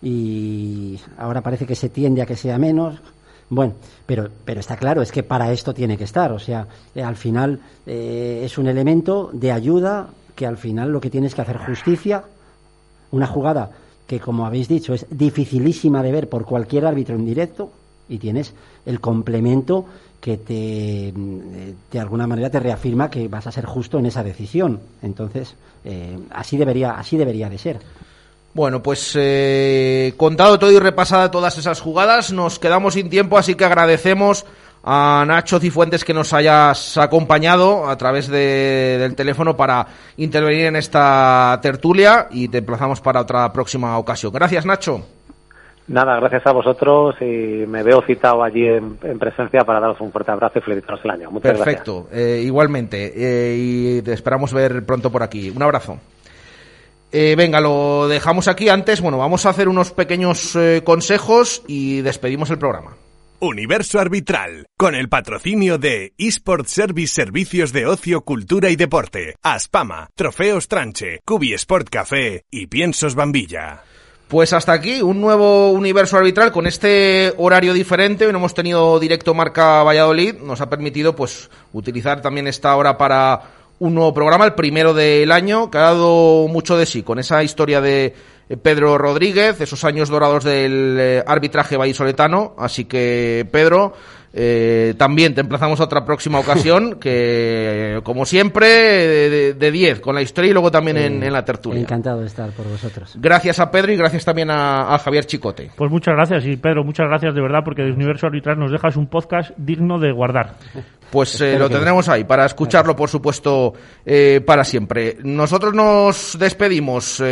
y ahora parece que se tiende a que sea menos. Bueno, pero, pero está claro, es que para esto tiene que estar. O sea, eh, al final es un elemento de ayuda que al final lo que tiene es que hacer justicia. Una jugada que como habéis dicho es dificilísima de ver por cualquier árbitro en directo y tienes el complemento que te de alguna manera te reafirma que vas a ser justo en esa decisión. Entonces eh, así debería así debería de ser. Bueno, pues eh, contado todo y repasada todas esas jugadas, nos quedamos sin tiempo, así que agradecemos a Nacho Cifuentes que nos hayas acompañado a través del teléfono para intervenir en esta tertulia y te emplazamos para otra próxima ocasión. Gracias, Nacho. Nada, gracias a vosotros y me veo citado allí en, presencia para daros un fuerte abrazo y felicitaros el año. Muchas Perfecto, eh, igualmente. Eh, y te esperamos ver pronto por aquí. Un abrazo. Eh, venga, lo dejamos aquí antes. Bueno, vamos a hacer unos pequeños consejos y despedimos el programa. Universo Arbitral, con el patrocinio de eSport Service Servicios de Ocio, Cultura y Deporte, Aspama, Trofeos Tranche, Cubi Sport Café y Piensos Bambilla. Pues hasta aquí, un nuevo universo arbitral con este horario diferente. No hemos tenido directo marca Valladolid. Nos ha permitido pues utilizar también esta hora para un nuevo programa, el primero del año, que ha dado mucho de sí, con esa historia de Pedro Rodríguez, esos años dorados del eh, arbitraje vallisoletano. Así que, Pedro, eh, también te emplazamos a otra próxima ocasión, que como siempre, de 10 con la historia y luego también en, la tertulia. Encantado de estar por vosotros. Gracias a Pedro y gracias también a, Javier Chicote. Pues muchas gracias y Pedro, muchas gracias de verdad porque de Universo Arbitral nos dejas un podcast digno de guardar. Pues lo tendremos ahí para escucharlo, por supuesto, para siempre. Nosotros nos despedimos.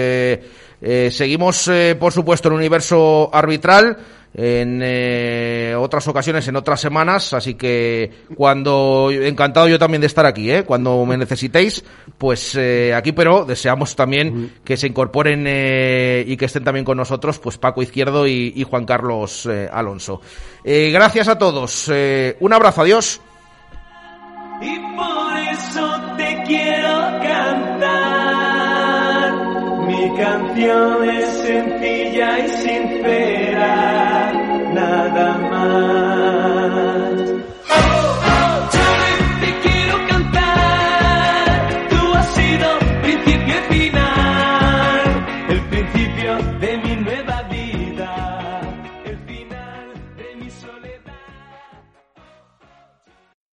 Eh, seguimos, eh, por supuesto, en el universo arbitral en eh, otras ocasiones, en otras semanas, así que cuando encantado yo también de estar aquí, ¿eh? cuando me necesitéis, pues aquí, pero deseamos también que se incorporen y que estén también con nosotros, pues Paco Izquierdo y, y Juan Carlos Alonso. gracias a todos, un abrazo, adiós. Y por eso Mi canción es sencilla y sincera, nada más.